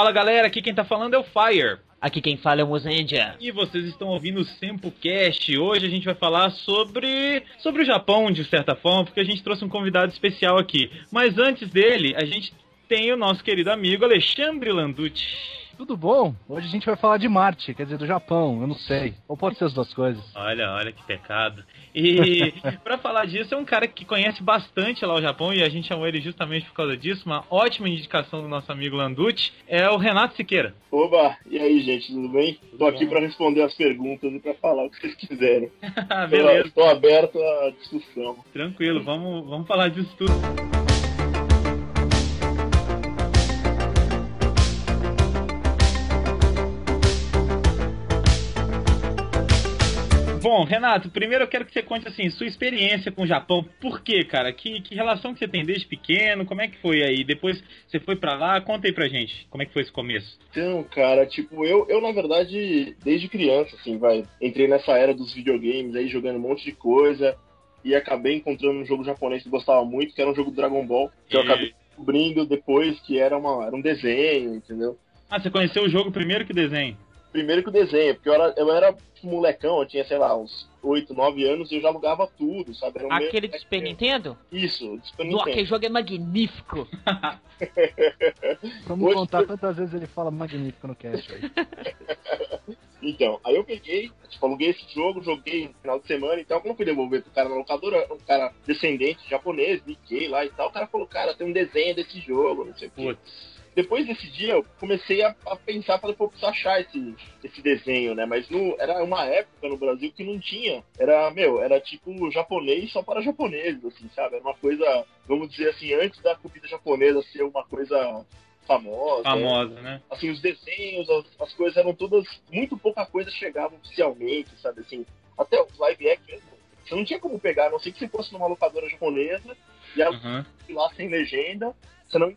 Fala galera, aqui quem tá falando é o Fire. Aqui quem fala é o Mozendia. E vocês estão ouvindo o SempoCast. Hoje a gente vai falar sobre sobre o Japão, de certa forma, porque a gente trouxe um convidado especial aqui. Mas antes dele, a gente tem o nosso querido amigo Alexandre Landucci. Tudo bom? Hoje a gente vai falar de Marte, quer dizer, do Japão, eu não sei. Ou pode ser as duas coisas. Olha, olha que pecado. E para falar disso, é um cara que conhece bastante lá o Japão e a gente chamou ele justamente por causa disso. Uma ótima indicação do nosso amigo Landucci é o Renato Siqueira. Oba, e aí, gente, tudo bem? Tudo Tô aqui para responder as perguntas e para falar o que vocês quiserem. Beleza. Estou aberto à discussão. Tranquilo, vamos, vamos falar disso tudo. Bom, Renato, primeiro eu quero que você conte assim, sua experiência com o Japão. Por quê, cara? Que, que relação que você tem desde pequeno? Como é que foi aí? Depois você foi para lá, conta aí pra gente. Como é que foi esse começo? Então, cara, tipo, eu, eu na verdade, desde criança, assim, vai, entrei nessa era dos videogames aí, jogando um monte de coisa, e acabei encontrando um jogo japonês que eu gostava muito, que era um jogo do Dragon Ball, que e... eu acabei descobrindo depois que era, uma, era um desenho, entendeu? Ah, você conheceu o jogo primeiro que desenho? Primeiro que o desenho, porque eu era, eu era molecão, eu tinha, sei lá, uns 8, 9 anos e eu já alugava tudo, sabe? Aquele do Super Nintendo? Isso, do Super Nintendo. aquele jogo é magnífico. Vamos Hoje, contar quantas vezes ele fala magnífico no cast aí. Então, aí eu peguei, tipo, aluguei esse jogo, joguei no final de semana e tal. Quando eu fui devolver pro cara na locadora, um cara descendente japonês, Nikkei lá e tal, o cara falou, cara, tem um desenho desse jogo, não sei o quê depois desse dia eu comecei a, a pensar, pô, preciso achar esse, esse desenho, né? Mas no, era uma época no Brasil que não tinha. Era, meu, era tipo japonês só para japoneses, assim, sabe? Era uma coisa, vamos dizer assim, antes da comida japonesa ser uma coisa famosa. Famosa, né? Assim, os desenhos, as, as, coisas eram todas. Muito pouca coisa chegava oficialmente, sabe? Assim, até os live action Você não tinha como pegar, a não sei que você fosse numa locadora japonesa e uhum. lá sem legenda. Você não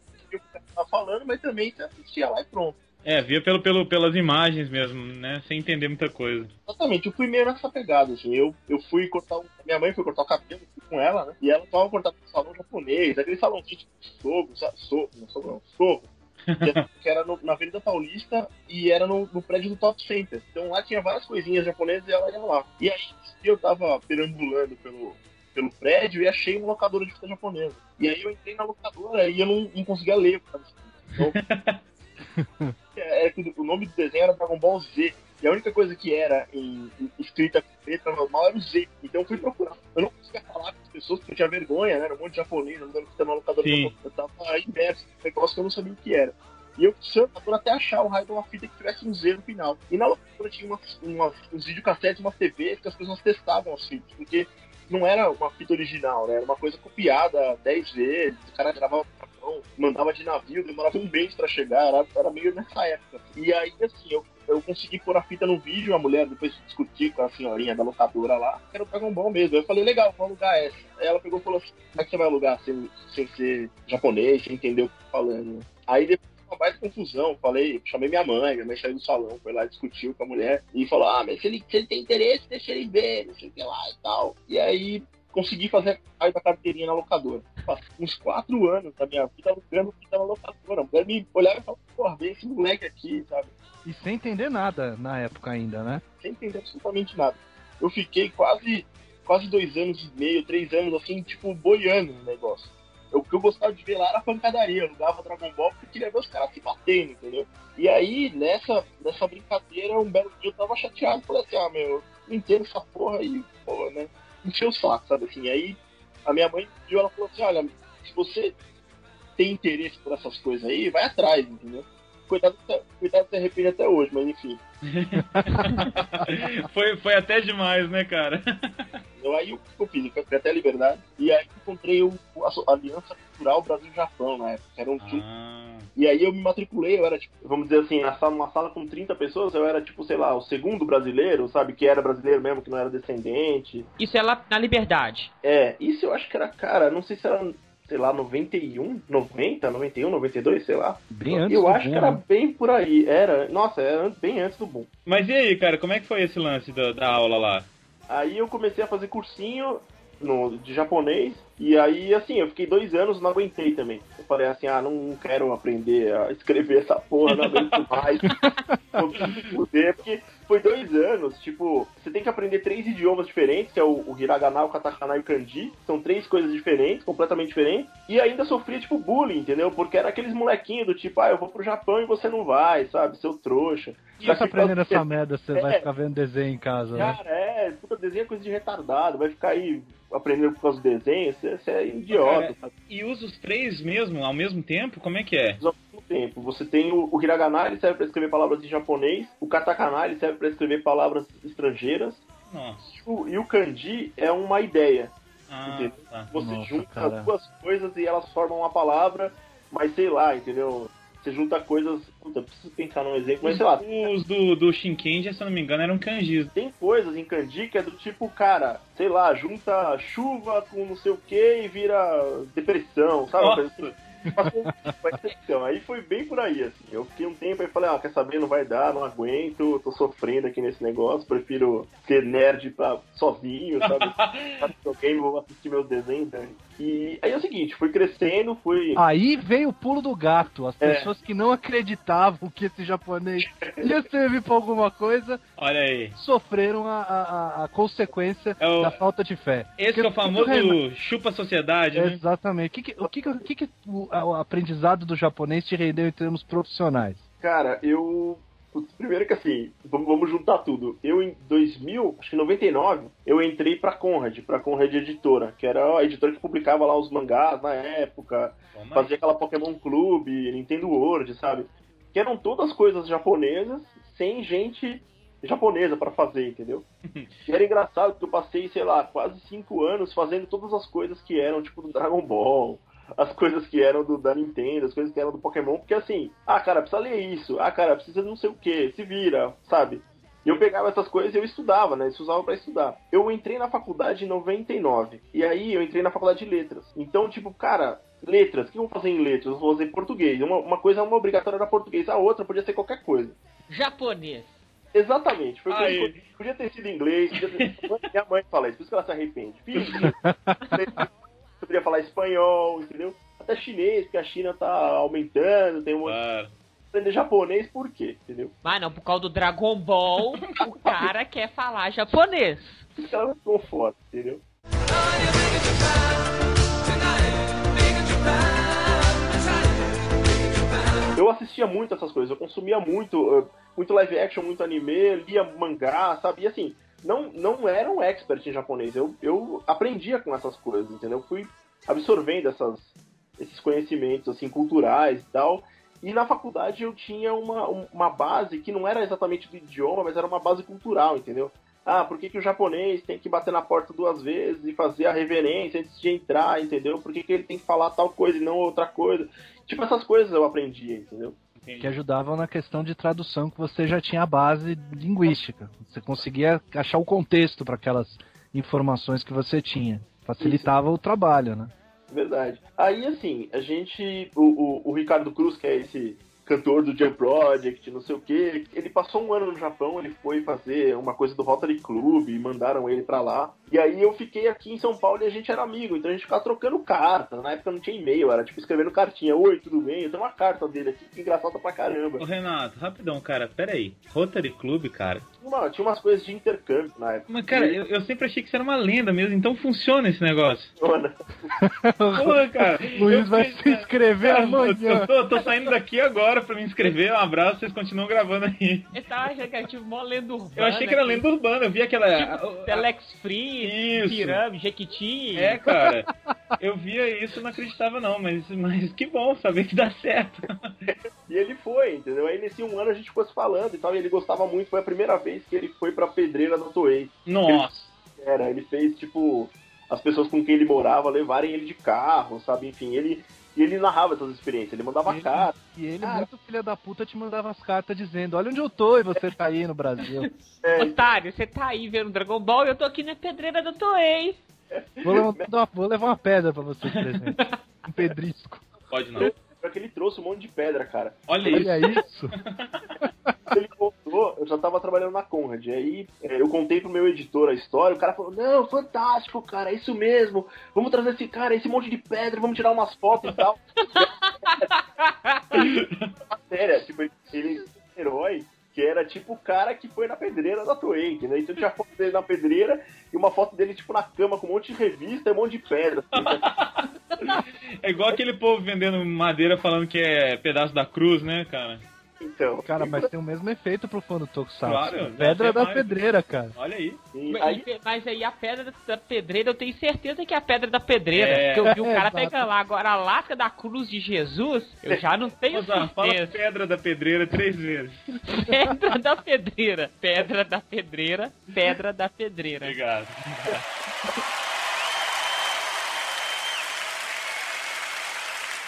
tá falando, mas também você assistia lá e pronto. É, via pelo, pelo, pelas imagens mesmo, né? Sem entender muita coisa. Exatamente, eu fui meio nessa pegada, assim. Eu, eu fui cortar. O, minha mãe foi cortar o cabelo com ela, né? E ela tava cortando no salão japonês, aquele salãozinho tipo sogro? Sogro, não sogro, não, sogro. que era no, na Avenida Paulista e era no, no, prédio do Top Center. Então lá tinha várias coisinhas japonesas e ela ia lá. E aí eu tava perambulando pelo, pelo prédio e achei uma locadora de fita japonesa. E aí eu entrei na locadora e eu não, não conseguia ler. Então, é, é, o nome do desenho era Dragon Ball Z. E a única coisa que era em, em escrita com letra normal era o Z. Então eu fui procurar. Eu não conseguia falar com as pessoas porque eu tinha vergonha, né? Era um monte de japonês andando na locadora. Sim. Eu tava imerso, um negócio que eu não sabia o que era. E eu fui até achar o raio de uma fita que tivesse um Z no final. E na locadora tinha umas, umas, uns videocassetes, umas TVs que as pessoas testavam as fitas. Porque não era uma fita original, né? Era uma coisa copiada dez vezes, o cara gravava mandava de navio, demorava um mês para chegar, era, era, meio nessa época. E aí, assim, eu, eu consegui pôr a fita no vídeo, a mulher depois discutir com a senhorinha da locadora lá, era o Dragon Ball mesmo. Eu falei, legal, vou alugar essa. Aí ela pegou e falou assim, como é que você vai alugar sem, sem ser japonês, sem entender o que eu tô falando? Aí depois uma baita confusão. Falei, chamei minha mãe, minha mãe saiu do salão, foi lá, discutiu com a mulher e falou: Ah, mas se ele, se ele tem interesse, deixa ele ver, não sei o que lá e tal. E aí consegui fazer a da carteirinha na locadora. Passei uns quatro anos da minha vida alugando fita na locadora. A mulher me olhava e falava, porra, vem esse moleque aqui, sabe? E sem entender nada na época ainda, né? Sem entender absolutamente nada. Eu fiquei quase, quase dois anos e meio, três anos, assim, tipo, boiando no negócio o que eu gostava de ver lá era pancadaria. Eu jogava Dragon Ball porque queria ver os caras se batendo, entendeu? E aí, nessa, nessa brincadeira, um belo dia eu tava chateado. Falei assim, ah, meu, não entendo essa porra aí, porra, né? Encheu o saco, sabe assim? Aí a minha mãe viu, ela falou assim, olha, se você tem interesse por essas coisas aí, vai atrás, entendeu? Cuidado, cuidado se arrepende até hoje, mas enfim. foi, foi até demais, né, cara? Eu, aí eu fiz? Eu fui até a Liberdade e aí encontrei o, a, a Aliança Cultural Brasil-Japão na época. Era um ah. E aí eu me matriculei, eu era tipo, vamos dizer assim, numa sala com 30 pessoas, eu era tipo, sei lá, o segundo brasileiro, sabe? Que era brasileiro mesmo, que não era descendente. Isso é lá na Liberdade. É, isso eu acho que era, cara, não sei se era sei lá, 91, 90, 91, 92, sei lá. Bem antes Eu acho boom, que era né? bem por aí. Era, nossa, era bem antes do boom. Mas e aí, cara, como é que foi esse lance da, da aula lá? Aí eu comecei a fazer cursinho, no, de japonês. E aí, assim, eu fiquei dois anos não aguentei também. Eu falei assim, ah, não quero aprender a escrever essa porra, não aguento mais. Vou me fuder, porque foi dois anos, tipo, você tem que aprender três idiomas diferentes, que é o, o hiragana, o katakana e o kanji. São três coisas diferentes, completamente diferentes. E ainda sofria, tipo, bullying, entendeu? Porque era aqueles molequinhos do tipo, ah, eu vou pro Japão e você não vai, sabe? Seu trouxa. Se você aprendendo essa merda, você É. vai ficar vendo desenho em casa, né? Cara, é, puta, desenho é coisa de retardado, vai ficar aí aprendendo por causa do desenho, você, você é idiota, Cara, sabe? E usa os três mesmo, ao mesmo tempo? Como é que é? Ao mesmo tempo, você tem o, o hiragana, ele serve pra escrever palavras em japonês, o katakana, ele serve pra escrever palavras estrangeiras, Nossa. e o, e o kanji é uma ideia. Ah, tá. Você Nossa, junta cara. duas coisas e elas formam uma palavra, mas sei lá, entendeu? Você junta coisas. Puta, eu preciso pensar num exemplo, mas sei lá, Os do, do Shinkenja, se eu não me engano, eram kanjis. tem coisas em kanji que é do tipo, cara, sei lá, junta chuva com não sei o que e vira depressão, sabe? Coisa exceção. Aí foi bem por aí, assim. Eu fiquei um tempo e falei, ah, quer saber, não vai dar, não aguento, tô sofrendo aqui nesse negócio, prefiro ser nerd pra, sozinho, sabe? Sabe, videogame, vou assistir meus desenhos, né? E aí é o seguinte, fui crescendo, fui. Aí veio o pulo do gato. As É. pessoas que não acreditavam que esse japonês ia servir pra alguma coisa Olha aí. sofreram a, a- a- a consequência É o- da falta de fé. Esse Porque é o que que famoso Renato- chupa sociedade, né? Exatamente. O que, que, o que, que- o que que o, o aprendizado do japonês te rendeu em termos profissionais? Cara, eu. Primeiro que assim, vamos, vamos juntar tudo. Eu em 2000, acho que 99, eu entrei pra Conrad, pra Conrad Editora, que era a editora que publicava lá os mangás na época, aí. fazia aquela Pokémon Club, Nintendo World, sabe? Que eram todas coisas japonesas, sem gente japonesa pra fazer, entendeu? E era engraçado porque eu passei, sei lá, quase cinco anos fazendo todas as coisas que eram, tipo, do Dragon Ball, as coisas que eram do, da Nintendo, as coisas que eram do Pokémon, porque assim, ah, cara, precisa ler isso, ah, cara, precisa de não sei o que, se vira, sabe? E eu pegava essas coisas e eu estudava, né? Isso usava pra estudar. Eu entrei na faculdade em 99. E aí eu entrei na faculdade de letras. Então, tipo, cara, letras, o que eu vou fazer em letras? Eu vou fazer português. Uma, uma coisa é uma obrigatória era português, a outra podia ser qualquer coisa. Japonês. Exatamente. Foi o que eu Aí. escolhi. Podia ter sido inglês, podia ter sido... Minha mãe fala isso, por isso que ela se arrepende. Filho, podia falar espanhol, entendeu? Até chinês, porque a China tá aumentando, tem um monte Claro. aprender japonês, por quê? Entendeu? Mas não, por causa do Dragon Ball, o cara quer falar japonês. Que ela ficou foda, entendeu? Eu assistia muito essas coisas, eu consumia muito, eh, muito live action, muito anime, lia mangá, sabe? E assim, não, não era um expert em japonês, eu, eu aprendia com essas coisas, entendeu? Fui absorvendo essas, esses conhecimentos, assim, culturais e tal. E na faculdade eu tinha uma, um- uma base que não era exatamente do idioma, mas era uma base cultural, entendeu? Ah, por que, que o japonês tem que bater na porta duas vezes e fazer a reverência antes de entrar, entendeu? Por que, que ele tem que falar tal coisa e não outra coisa? Tipo, essas coisas eu aprendi, entendeu? Que ajudavam na questão de tradução que você já tinha a base linguística. Você conseguia achar o contexto para aquelas informações que você tinha. Facilitava o trabalho, né? Verdade. Aí, assim, a gente. O, o, o Ricardo Cruz, que é esse cantor do Jump Project, não sei o que, ele passou um ano no Japão, ele foi fazer uma coisa do Rotary Club mandaram ele pra lá. E aí eu fiquei aqui em São Paulo e a gente era amigo, então a gente ficava trocando carta. Na época não tinha e-mail, era tipo escrevendo cartinha. Oi, tudo bem? Eu tenho uma carta dele aqui, que engraçada pra caramba. Ô, Renato, rapidão, cara, pera aí. Rotary Club, cara. Mano, tinha umas coisas de intercâmbio na época. Mas, cara, eu, eu sempre achei que isso era uma lenda mesmo, então funciona esse negócio. Funciona. Pô, cara. Luiz vai se inscrever Cara, amanhã. Eu tô, eu tô saindo daqui agora pra me inscrever. Um abraço, vocês continuam gravando aí. Eu tava achando que era tipo mó lenda urbana. Eu achei que era lenda urbana, eu vi aquela. Tipo, Telex Free, Isso. Pirâmide, Jequiti. É, cara. Eu via isso e não acreditava, não, mas, mas que bom saber que dá certo. E ele foi, entendeu? Aí nesse um ano a gente ficou se falando e tal, e ele gostava muito. Foi a primeira vez que ele foi pra pedreira da Toei. Nossa. Era, ele fez, tipo, as pessoas com quem ele morava levarem ele de carro, sabe? Enfim, ele. E ele narrava essas experiências, ele mandava Ele- carta. E ele, Cara. muito filha da puta, te mandava as cartas dizendo: Olha onde eu tô e você tá aí no Brasil. É, Otário, você tá aí vendo Dragon Ball e eu tô aqui na pedreira do Toei. Vou levar, uma- vou levar uma pedra pra você de presente. Um pedrisco. Pode não. Só que ele trouxe um monte de pedra, cara. Olha isso. Olha isso. Ele voltou lançou, eu já tava trabalhando na Conrad. E aí é, eu contei pro meu editor a história, o cara falou, não, fantástico, cara, é isso mesmo. Vamos trazer esse cara, esse monte de pedra, vamos tirar umas fotos e tal. Matéria, tipo, ele, é um herói que era tipo o cara que foi na pedreira da Toei, né? Então tinha foto dele na pedreira e uma foto dele, tipo, na cama com um monte de revista e um monte de pedra. Assim, É igual aquele povo vendendo madeira falando que é pedaço da cruz, né, cara? Então, Cara, mas tem o mesmo efeito pro fã do Tokusatsu. Claro, Pedra até da mais. pedreira, cara. Olha aí. Mas aí, mas aí a pedra da pedreira, eu tenho certeza que é a pedra da pedreira. É. Porque eu vi o É, cara exato. pegando lá. Agora a lasca da cruz de Jesus, eu já não tenho fala certeza. pedra da pedreira três vezes. Pedra da pedreira. Pedra da pedreira. Pedra da pedreira. Obrigado.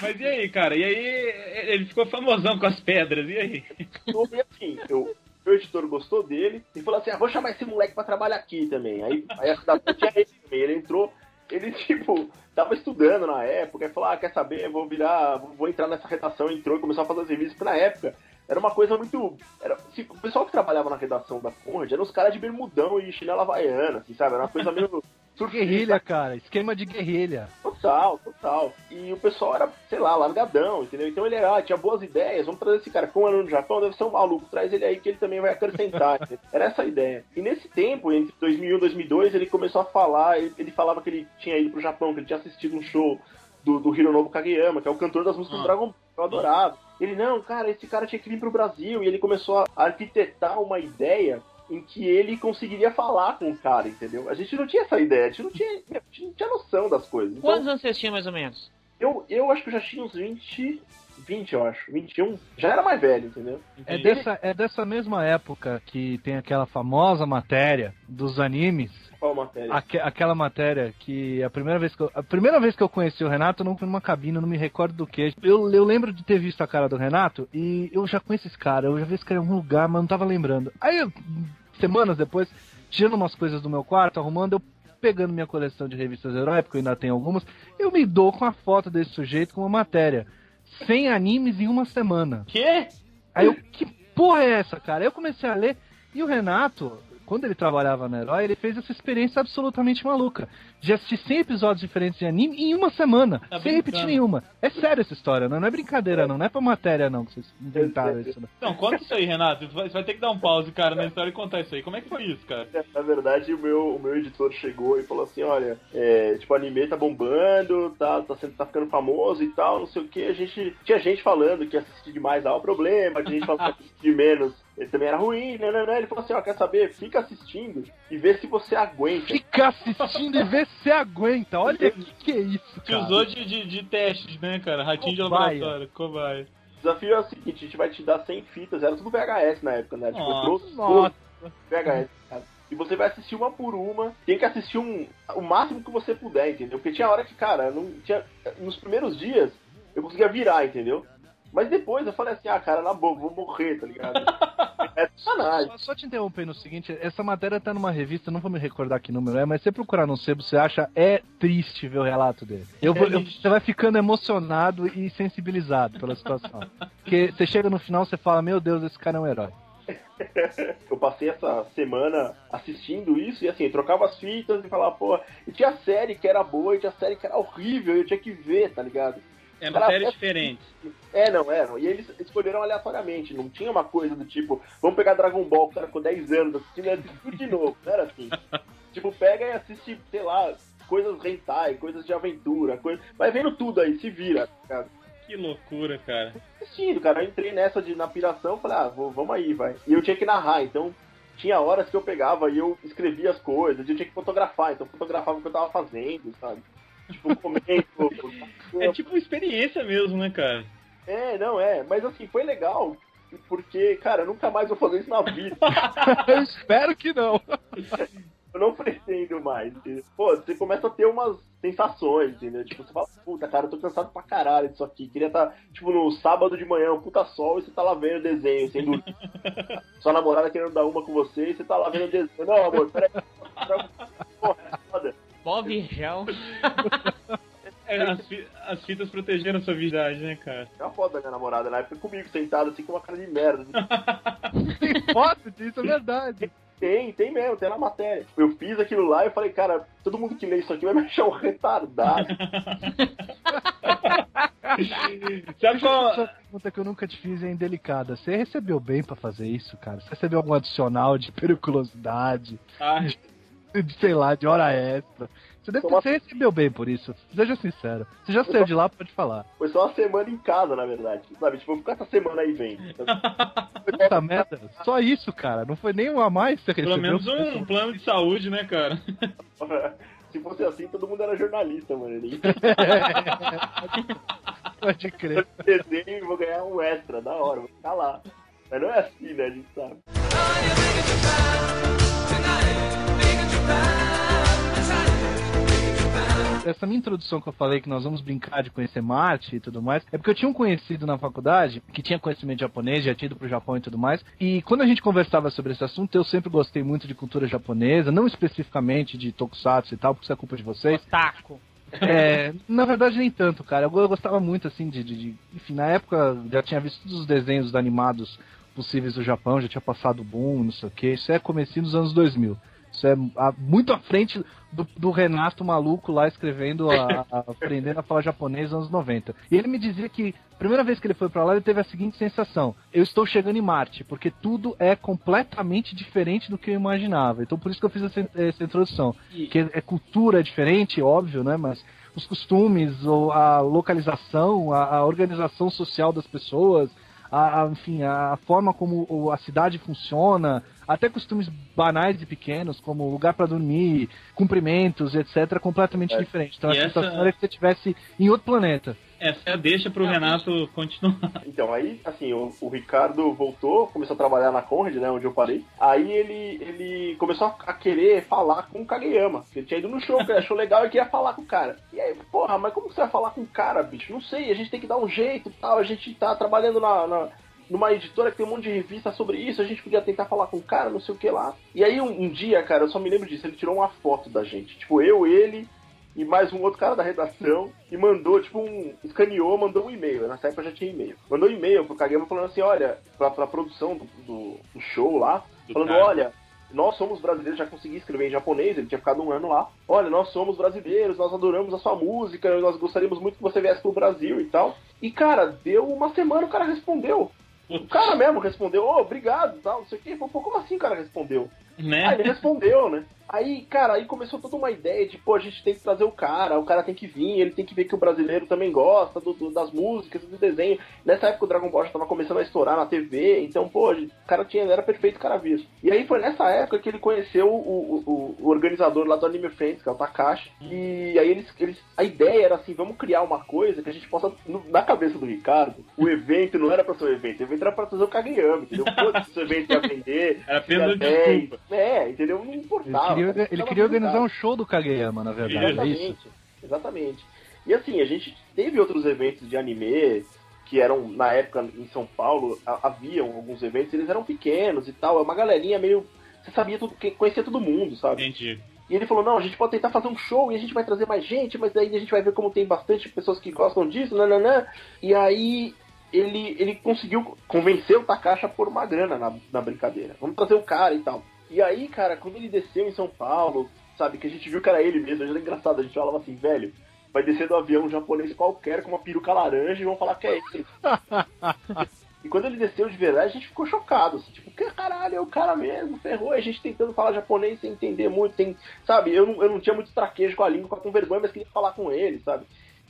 Mas e aí, cara? E aí ele ficou famosão com as pedras, e aí? E assim, eu, meu editor gostou dele e falou assim: ah, vou chamar esse moleque pra trabalhar aqui também. Aí, aí a da tinha ele também. Ele entrou, ele, tipo, tava estudando na época, e falou: ah, quer saber, vou virar, vou, vou entrar nessa redação. Entrou e começou a fazer as revistas, porque na época era uma coisa muito. Era, assim, o pessoal que trabalhava na redação da Conrad eram os caras de bermudão e chinela havaiana, assim, sabe? Era uma coisa meio. Guerrilha, cara. Esquema de guerrilha. Total, total. E o pessoal era, sei lá, largadão, entendeu? Então ele era, ah, tinha boas ideias, vamos trazer esse cara com um ano no Japão, deve ser um maluco, traz ele aí que ele também vai acrescentar. era essa a ideia. E nesse tempo, entre 2001 e 2002, ele começou a falar, ele, ele falava que ele tinha ido pro Japão, que ele tinha assistido um show do, do Hironobu Kageyama, que é o cantor das músicas Ah. do Dragon Ball, que eu adorava. Ele, não, cara, esse cara tinha que vir pro Brasil, e ele começou a arquitetar uma ideia em que ele conseguiria falar com o cara, entendeu? A gente não tinha essa ideia, a gente não tinha, gente não tinha noção das coisas. Então, Quantos anos vocês tinham mais ou menos? eu, eu acho que eu já tinha uns 20. 20, eu acho. 21. Já era mais velho, entendeu? É Entendi. dessa, é dessa mesma época que tem aquela famosa matéria dos animes. Qual matéria? Aque- aquela matéria que a primeira vez que eu, a primeira vez que eu conheci o Renato, eu não fui numa cabine, eu não me recordo do que. Eu, eu lembro de ter visto a cara do Renato e eu já conheço esse cara, eu já vi esse cara em algum lugar, mas não tava lembrando. Aí, eu, semanas depois, tirando umas coisas do meu quarto, arrumando, eu pegando minha coleção de revistas herói, porque eu ainda tenho algumas, eu me dou com a foto desse sujeito com uma matéria. 100 animes em uma semana. Quê? Aí eu, que porra é essa, cara? Aí eu comecei a ler e o Renato, quando ele trabalhava na Herói, ele fez essa experiência absolutamente maluca. De assistir 100 episódios diferentes de anime em uma semana, Tá sem repetir brincando. nenhuma. É sério essa história, não, não é brincadeira não, não é pra matéria não, que vocês inventaram isso. Não. Então, conta isso aí, Renato. Você vai, ter que dar um pause, cara, na história e contar isso aí. Como é que foi isso, cara? Na verdade, o meu, o meu editor chegou e falou assim: olha, é, tipo, o anime tá bombando, tá, tá, sendo, tá ficando famoso e tal, não sei o que. A gente. Tinha gente falando que assistir demais dava problema, tinha gente falando que assistir menos ele também era ruim, né, né, né? Ele falou assim, ó, quer saber? Fica assistindo e vê se você aguenta. Fica assistindo e vê se aguenta, olha o que, que é isso, Te cara. usou de, de, de testes, né, cara? Ratinho de Cobaia. laboratório, cobaia. O desafio é o seguinte, a gente vai te dar 100 fitas, era tudo VHS na época, né? Tipo, Nossa, trouxe nossa. VHS, cara. E você vai assistir uma por uma, tem que assistir um, o máximo que você puder, entendeu? Porque tinha hora que, cara, não tinha, nos primeiros dias eu conseguia virar, entendeu? Mas depois eu falei assim, ah, cara, na boa, vou morrer, tá ligado? é sacanagem. Só, só te interrompendo o seguinte, essa matéria tá numa revista, não vou me recordar que número é, mas se você procurar no sebo, você acha é triste ver o relato dele. Eu vou- eu- você vai ficando emocionado e sensibilizado pela situação. Porque você chega no final, você fala, meu Deus, esse cara é um herói. Eu passei essa semana assistindo isso e assim, trocava as fitas e falava, pô, e tinha série que era boa e tinha série que era horrível, e eu tinha que ver, tá ligado? É Cara, matérias é-. É, não, eram. E eles escolheram aleatoriamente, não tinha uma coisa do tipo, vamos pegar Dragon Ball, que o cara ficou 10 anos assistindo assiste tudo de novo, não era assim. tipo, pega e assiste, sei lá, coisas hentai, coisas de aventura, coisa... vai vendo tudo aí, se vira, cara. Que loucura, cara. assistindo, cara. Eu entrei nessa de na piração, falei, ah, vou- vamos aí, vai. E eu tinha que narrar, então tinha horas que eu pegava e eu escrevia as coisas, eu tinha que fotografar, então eu fotografava o que eu tava fazendo, sabe? Tipo, comento. É tipo experiência mesmo, né, cara? é, não é, mas assim, foi legal. Porque, cara, eu nunca mais vou fazer isso na vida. Eu espero que não. Eu não pretendo mais. entendeu? Pô, você começa a ter umas sensações, entendeu? Tipo, você fala, puta, cara, eu tô cansado pra caralho disso aqui. Queria estar, tipo, no sábado de manhã, um puta sol, e você tá lá vendo desenho, sem dormir. Sua namorada querendo dar uma com você, e você tá lá vendo desenho. Não, amor, peraí. Porra, é. Mó virgão. É É, as, fi- as fitas protegeram a sua virgindade, né, cara? Tem uma foto da minha namorada na época comigo, sentado assim com uma cara de merda. Tem foto disso, é verdade. Tem, tem mesmo, tem na matéria. Eu fiz aquilo lá e falei, cara, todo mundo que lê isso aqui vai me achar um retardado. Sabe qual... Essa pergunta que eu nunca te fiz é indelicada. Você recebeu bem pra fazer isso, cara? Você recebeu algum adicional de periculosidade, Ah, de, sei lá, de hora extra? Você, deve, Toma- você recebeu bem por isso. Seja sincero. Você já saiu de lá, pode falar. Foi só uma semana em casa, na verdade. Sabe, tipo, ficar essa semana aí vendo. Puta merda. Só isso, cara. Não foi nem um a mais que você pelo recebeu. menos um plano de saúde, né, cara? Se fosse assim, todo mundo era jornalista, mano. Pode crer. desenho e vou ganhar um extra, da hora, vou ficar lá. Mas não é assim, né? A gente sabe. Essa minha introdução que eu falei que nós vamos brincar de conhecer Marte e tudo mais, é porque eu tinha um conhecido na faculdade que tinha conhecimento japonês, já tinha ido pro Japão e tudo mais. E quando a gente conversava sobre esse assunto, eu sempre gostei muito de cultura japonesa, não especificamente de tokusatsu e tal, porque isso é culpa de vocês. Taco. É, na verdade, nem tanto, cara. Eu, eu gostava muito, assim, de, de- de- Enfim, na época já tinha visto todos os desenhos animados possíveis do Japão, já tinha passado o boom, não sei o que. Isso é comecinho dos anos 2000. Isso é muito à frente do, do Renato maluco lá escrevendo, a, a- aprendendo a falar japonês nos anos 90. E ele me dizia que, a primeira vez que ele foi pra lá, ele teve a seguinte sensação: eu estou chegando em Marte, porque tudo é completamente diferente do que eu imaginava. Então por isso que eu fiz essa, essa introdução. Que é cultura diferente, óbvio, né? Mas os costumes, ou a localização, a, a organização social das pessoas, a, a- enfim, a forma como a cidade funciona, até costumes banais e pequenos, como lugar para dormir, cumprimentos, etc., completamente É. diferente. Então a E essa- sensação era que você estivesse em outro planeta. Essa é a deixa pro Renato continuar. Então, aí, assim, o, o Ricardo voltou, começou a trabalhar na Conrad, né, onde eu parei. Aí ele, ele começou a, a querer falar com o Kageyama. Ele tinha ido no show, que ele achou legal e queria falar com o cara. E aí, porra, mas como que você vai falar com o cara, bicho? Não sei, a gente tem que dar um jeito e tal. A gente tá trabalhando na, na- numa editora que tem um monte de revista sobre isso. A gente podia tentar falar com o cara, não sei o que lá. E aí, um, um dia, cara, eu só me lembro disso. Ele tirou uma foto da gente. Tipo, eu, ele e mais um outro cara da redação e mandou, tipo, um. escaneou, mandou um e-mail. Nessa época já tinha e-mail. Mandou um e-mail pro Kageyama falando assim: olha, pra, pra produção do, do- do show lá, Do falando: cara. olha, nós somos brasileiros, já consegui escrever em japonês, ele tinha ficado um ano lá. Olha, nós somos brasileiros, nós adoramos a sua música, nós gostaríamos muito que você viesse pro Brasil e tal. E, cara, deu uma semana o cara respondeu. O cara mesmo respondeu, ô, obrigado, tal, não sei o quê. Pô, como assim o cara respondeu? Né? Aí ele respondeu, né? Aí, cara, aí começou toda uma ideia de, pô, a gente tem que trazer o cara, o cara tem que vir, ele tem que ver que o brasileiro também gosta do, do- das músicas, do desenho. Nessa época o Dragon Ball já tava começando a estourar na TV, então, pô, o cara tinha, era perfeito o cara vir. E aí foi nessa época que ele conheceu o, o, o- organizador lá do Anime Friends, que é o Takashi. E aí eles, eles. A ideia era assim, vamos criar uma coisa que a gente possa. no- na cabeça do Ricardo, o evento não era pra ser um evento, o evento era pra trazer o Kageyama, entendeu? Pô, se o evento ia vender. Era apenas bem. desculpa. É, entendeu? Não importava. Queria, ele queria organizar um show do Kageyama, na verdade, é isso? Exatamente, exatamente. E assim, a gente teve outros eventos de anime que eram, na época, em São Paulo, ha- haviam alguns eventos, eles eram pequenos e tal, é uma galerinha meio. Você sabia tudo, que- conhecia todo mundo, sabe? Entendi. E ele falou, não, a gente pode tentar fazer um show e a gente vai trazer mais gente, mas aí a gente vai ver como tem bastante pessoas que gostam disso, nananã. E aí ele, ele conseguiu convencer o Takashi a pôr uma grana na, na brincadeira. Vamos trazer o cara e tal. E aí, cara, quando ele desceu em São Paulo, sabe, que a gente viu que era ele mesmo, era engraçado, a gente falava assim, velho, vai descer do avião um japonês qualquer com uma peruca laranja e vão falar que é ele. E quando ele desceu de verdade, a gente ficou chocado. Assim, tipo, que caralho, é o cara mesmo, ferrou. A gente tentando falar japonês sem entender muito. Tem, sabe, eu não, eu não tinha muito traquejo com a língua, com vergonha, mas queria falar com ele, sabe?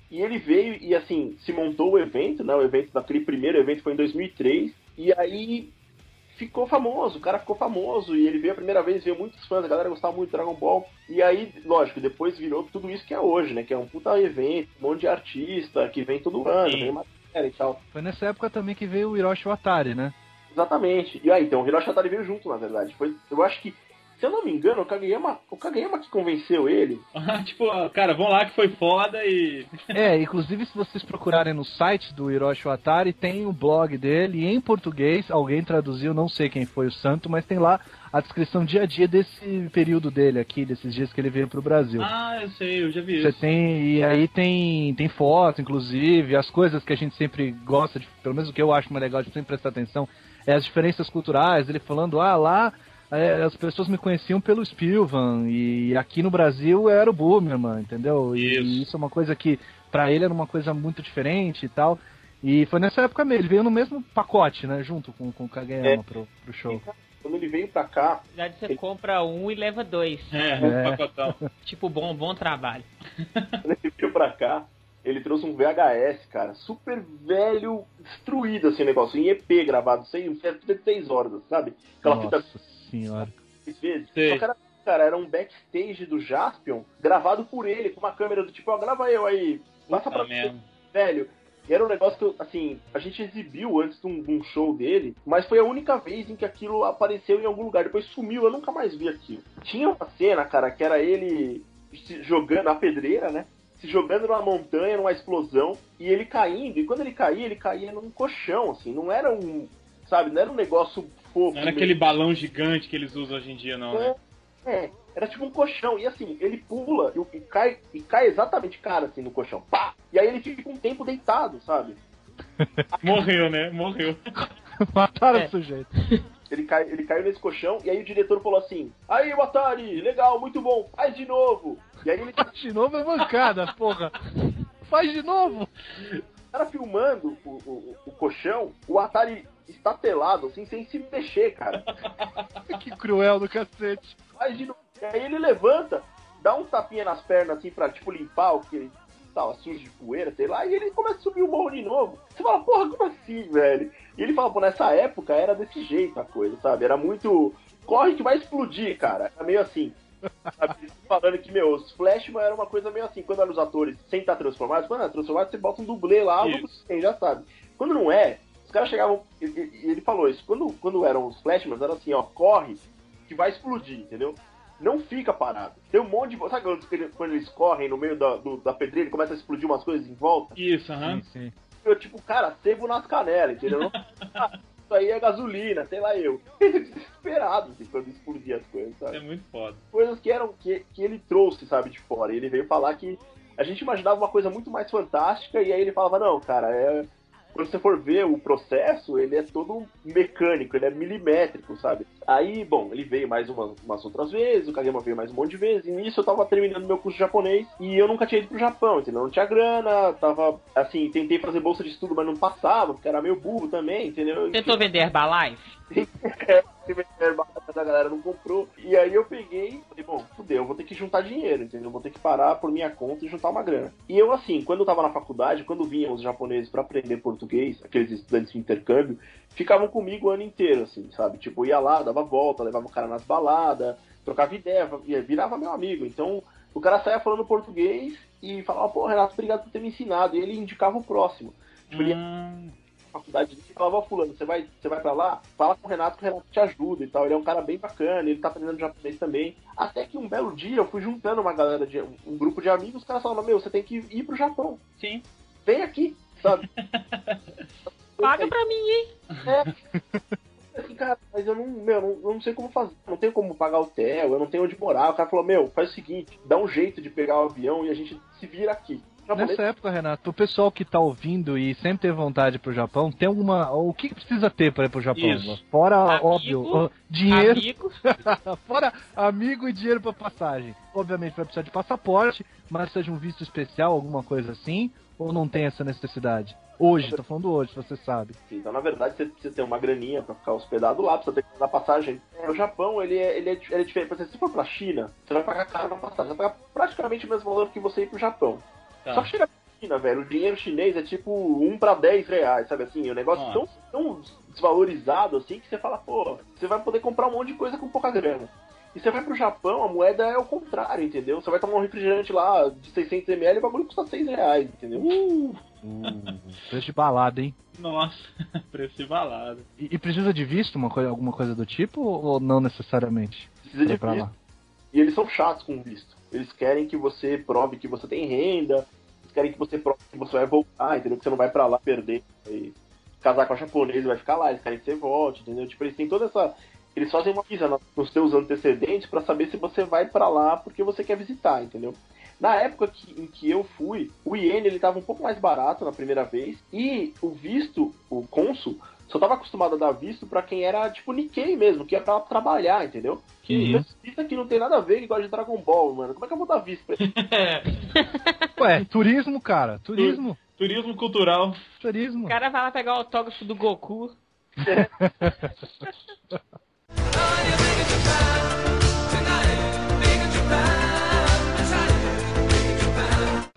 E ele veio e, assim, se montou o evento, né? O evento daquele primeiro evento foi em 2003. E aí ficou famoso, o cara ficou famoso. E ele veio a primeira vez, veio muitos fãs, a galera gostava muito de Dragon Ball. E aí, lógico, depois virou tudo isso que é hoje, né? Que é um puta evento, um monte de artista que vem todo ano, Sim. vem matéria e tal. Foi nessa época também que veio o Hiroshi Watari, né? Exatamente. E aí, então, o Hiroshi Atari veio junto, na verdade. Foi, eu acho que Se eu não me engano, o Kageyama, o Kageyama que convenceu ele. tipo, ah, cara, vão lá que foi foda e. É, inclusive se vocês procurarem no site do Hiroshi Watari, tem o blog dele em português, alguém traduziu, não sei quem foi o santo, mas tem lá a descrição dia a dia desse período dele aqui, desses dias que ele veio pro Brasil. Ah, eu sei, eu já vi Você isso. tem, e aí tem, tem foto, inclusive, as coisas que a gente sempre gosta, de, pelo menos o que eu acho mais legal de sempre prestar atenção, é as diferenças culturais, ele falando, ah, lá as pessoas me conheciam pelo Spilvan, e aqui no Brasil era o Boomerman, entendeu? E Isso. isso é uma coisa que, pra ele, era uma coisa muito diferente e tal. E foi nessa época mesmo, ele veio no mesmo pacote, né, junto com, com o Kageyama É. pro, pro show. Quando ele veio pra cá, Na verdade, você compra um e leva dois. É, É. um pacotão. Tipo, bom, bom trabalho. quando ele veio pra cá, ele trouxe um VHS, cara, super velho, destruído assim o negócio, em EP gravado, sem tudo de 6 horas, sabe? Aquela fita Nossa senhora. Só era, cara, era um backstage do Jaspion, gravado por ele, com uma câmera do tipo, ó, grava eu aí, passa pra merda. velho. E era um negócio que, eu, assim, a gente exibiu antes de um, de um show dele, mas foi a única vez em que aquilo apareceu em algum lugar. Depois sumiu, eu nunca mais vi aquilo. Tinha uma cena, cara, que era ele se jogando na pedreira, né? Se jogando numa montanha, numa explosão, e ele caindo. E quando ele caía, ele caía num colchão, assim. Não era um, sabe, não era um negócio fofo. Não era aquele balão gigante que eles usam hoje em dia, não, né? É, era tipo um colchão. E assim, ele pula e, e cai, e cai exatamente cara assim no colchão. Pá! E aí ele fica um tempo deitado, sabe? Morreu, né? Morreu. Mataram É. o sujeito. Ele, cai, ele caiu nesse colchão e aí o diretor falou assim: Aí, Watari, legal, muito bom, faz de novo. E aí ele Faz de novo é mancada, porra. Faz de novo. Filmando o, o, o colchão, o Atari estatelado, assim, sem se mexer, cara. Que cruel do cacete. E aí ele levanta, dá um tapinha nas pernas, assim, pra, tipo, limpar o que ele tava sujo de poeira, sei lá, e ele começa a subir o morro de novo. Você fala, porra, como assim, velho? E ele fala, pô, nessa época era desse jeito a coisa, sabe? Era muito. Corre que vai explodir, cara. Era meio assim. Sabe? Falando que, meu, os Flashman era uma coisa meio assim, quando eram os atores sem estar transformados, quando é transformado, você bota um dublê lá, você já sabe. Quando não é, os caras chegavam. e- e- e Ele falou isso, quando, quando eram os Flashmans, era assim, ó, corre que vai explodir, entendeu? Não fica parado. Tem um monte de. Sabe quando eles- quando eles correm no meio da, do- da pedreira e começa a explodir umas coisas em volta? Isso, aham. Sim, sim. Eu, tipo, cara, sebo nas canelas, entendeu? Isso aí é gasolina, sei lá eu. Desesperado, assim, quando explodia as coisas, sabe? É muito foda. coisas que eram que, que ele trouxe, sabe, de fora. E ele veio falar que a gente imaginava uma coisa muito mais fantástica e aí ele falava, não, cara, é quando você for ver o processo, ele é todo mecânico, ele é milimétrico, sabe? Aí, bom, ele veio mais uma, umas outras vezes, o Kagema veio mais um monte de vezes, e nisso eu tava terminando meu curso de japonês e eu nunca tinha ido pro Japão, entendeu? Não tinha grana, tava, assim, tentei fazer bolsa de estudo, mas não passava, porque era meio burro também, entendeu? Tentou vender Herbalife? Barato, a galera não comprou. E aí eu peguei e falei, bom, fudeu, eu vou ter que juntar dinheiro, entendeu? Eu vou ter que parar por minha conta e juntar uma grana. E eu, assim, quando eu tava na faculdade, quando vinham os japoneses pra aprender português, aqueles estudantes de intercâmbio, ficavam comigo o ano inteiro, assim, sabe? Tipo, ia lá, dava volta, levava o cara nas baladas, trocava ideia, virava meu amigo. Então, o cara saía falando português e falava, pô, Renato, obrigado por ter me ensinado. E ele indicava o próximo. Tipo, ele ia Hum, na faculdade e falava, fulano, você vai, você vai pra lá? Fala com o Renato que o Renato te ajuda e tal. Ele é um cara bem bacana, ele tá aprendendo japonês também. Até que um belo dia eu fui juntando uma galera, de um grupo de amigos, os caras falaram, meu, você tem que ir pro Japão. sim. Vem aqui, sabe? Paga pra mim, hein? assim, cara, mas eu não, meu, não, eu não sei como fazer, não tenho como pagar hotel, eu não tenho onde morar. O cara falou, meu, faz o seguinte, dá um jeito de pegar o avião e a gente se vira aqui. Japonês, Nessa época, Renato, pro pessoal que tá ouvindo e sempre teve vontade pro Japão, tem alguma. O que, que precisa ter pra ir pro Japão? Isso. Fora, Amigo, óbvio, dinheiro. Amigo. Fora amigo e dinheiro pra passagem. Obviamente vai precisar de passaporte, mas seja um visto especial, alguma coisa assim, ou não tem essa necessidade? Hoje, tô falando hoje, você sabe. Então, na verdade, você precisa ter uma graninha pra ficar hospedado lá, precisa ter que dar passagem. É, o Japão, ele é, ele é, ele é diferente. Por exemplo, se for pra China, você vai pagar caro na passagem. Você vai pagar praticamente o mesmo valor que você ir pro Japão. Tá. Só que chega pra China, velho, o dinheiro chinês é tipo 1 pra 10 reais, sabe assim? O negócio tão, tão desvalorizado assim que você fala, pô, você vai poder comprar um monte de coisa com pouca grana. E você vai pro Japão, a moeda é o contrário, entendeu? Você vai tomar um refrigerante lá de 600ml e o bagulho custa 6 reais, entendeu? Uh, preço de balada, hein? Nossa, preço de balada. E, e precisa de visto, uma coisa, alguma coisa do tipo, ou não necessariamente? precisa de visto. lá. E eles são chatos com visto. Eles querem que você prove que você tem renda, eles querem que você prove que você vai voltar, entendeu? Que você não vai pra lá perder e casar com a japonesa e vai ficar lá, eles querem que você volte, entendeu? Tipo, eles têm toda essa. Eles fazem uma visa no- nos seus antecedentes pra saber se você vai pra lá porque você quer visitar, entendeu? Na época que- em que eu fui, o iene ele tava um pouco mais barato na primeira vez e o visto, o cônsul, só tava acostumado a dar visto pra quem era tipo Nikkei mesmo, que ia pra lá trabalhar, entendeu? Que isso? Aqui não tem nada a ver que gosta de Dragon Ball, mano. Como é que eu vou dar visto pra ele? Ué, turismo, cara. Turismo. Turismo cultural. Turismo. O cara vai lá pegar o autógrafo do Goku.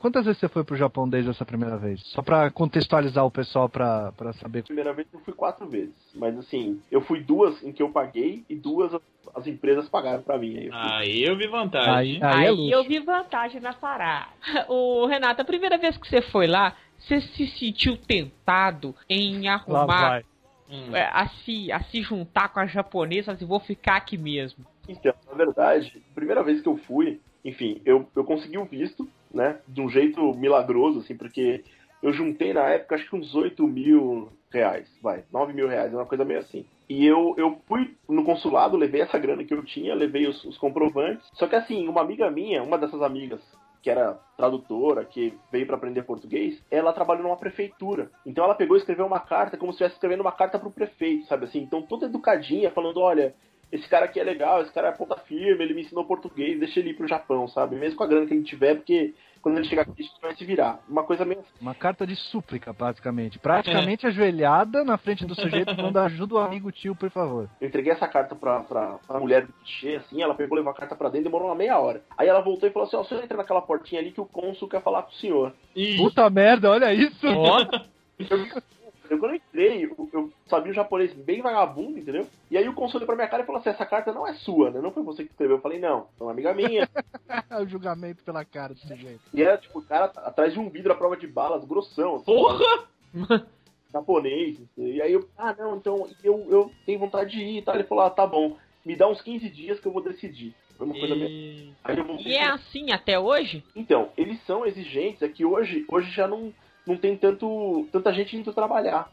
Quantas vezes você foi pro Japão desde essa primeira vez? Só pra contextualizar o pessoal pra, pra saber. Primeira vez eu fui quatro vezes. Mas assim, eu fui duas em que eu paguei e duas as empresas pagaram pra mim. Aí eu. Aí eu vi vantagem. Aí, Aí, aí é eu vi vantagem na parada. Ô, Renato, a primeira vez que você foi lá, você se sentiu tentado em Lá arrumar, vai. Hum. é, a, se, a se juntar com a japonesa, assim, vou ficar aqui mesmo. Então, na verdade, a primeira vez que eu fui, enfim, eu, eu consegui o visto, né? De um jeito milagroso, assim, porque eu juntei na época acho que uns 8 mil reais, vai, 9 mil reais, uma coisa meio assim. E eu, eu fui no consulado, levei essa grana que eu tinha, levei os, os comprovantes. Só que assim, uma amiga minha, uma dessas amigas que era tradutora, que veio pra aprender português, ela trabalhou numa prefeitura. Então ela pegou e escreveu uma carta, como se estivesse escrevendo uma carta pro prefeito, sabe assim? Então toda educadinha, falando, olha, esse cara aqui é legal, esse cara é ponta firme, ele me ensinou português, deixa ele ir pro Japão, sabe? Mesmo com a grana que gente tiver, porque quando ele chegar aqui a gente vai se virar. Uma coisa meio assim. Uma carta de súplica, praticamente. Praticamente ajoelhada na frente do sujeito, falando ajuda o amigo tio, por favor. Eu entreguei essa carta pra, pra, pra mulher do guichê, assim, ela pegou, levou a carta pra dentro, demorou uma meia hora. Aí ela voltou e falou assim, ó, o senhor entra naquela portinha ali que o cônsul quer falar com o senhor. Ih, Puta merda, olha isso! ó, Eu, quando eu entrei, eu, eu sabia o japonês bem vagabundo, entendeu? E aí o olhou pra minha cara e falou assim, essa carta não é sua, né? Não foi você que escreveu. Eu falei, não, é uma amiga minha. o julgamento pela cara desse jeito. e era, tipo, o cara atrás de um vidro à prova de balas, grossão, assim, porra! japonês. E aí eu, ah, não, então eu, eu tenho vontade de ir e tal. Ele falou, ah, tá bom, me dá uns 15 dias que eu vou decidir. Foi uma coisa. E... Aí eu vou E é assim até hoje? Então, eles são exigentes, é que hoje, hoje já não, não tem tanto, tanta gente indo trabalhar.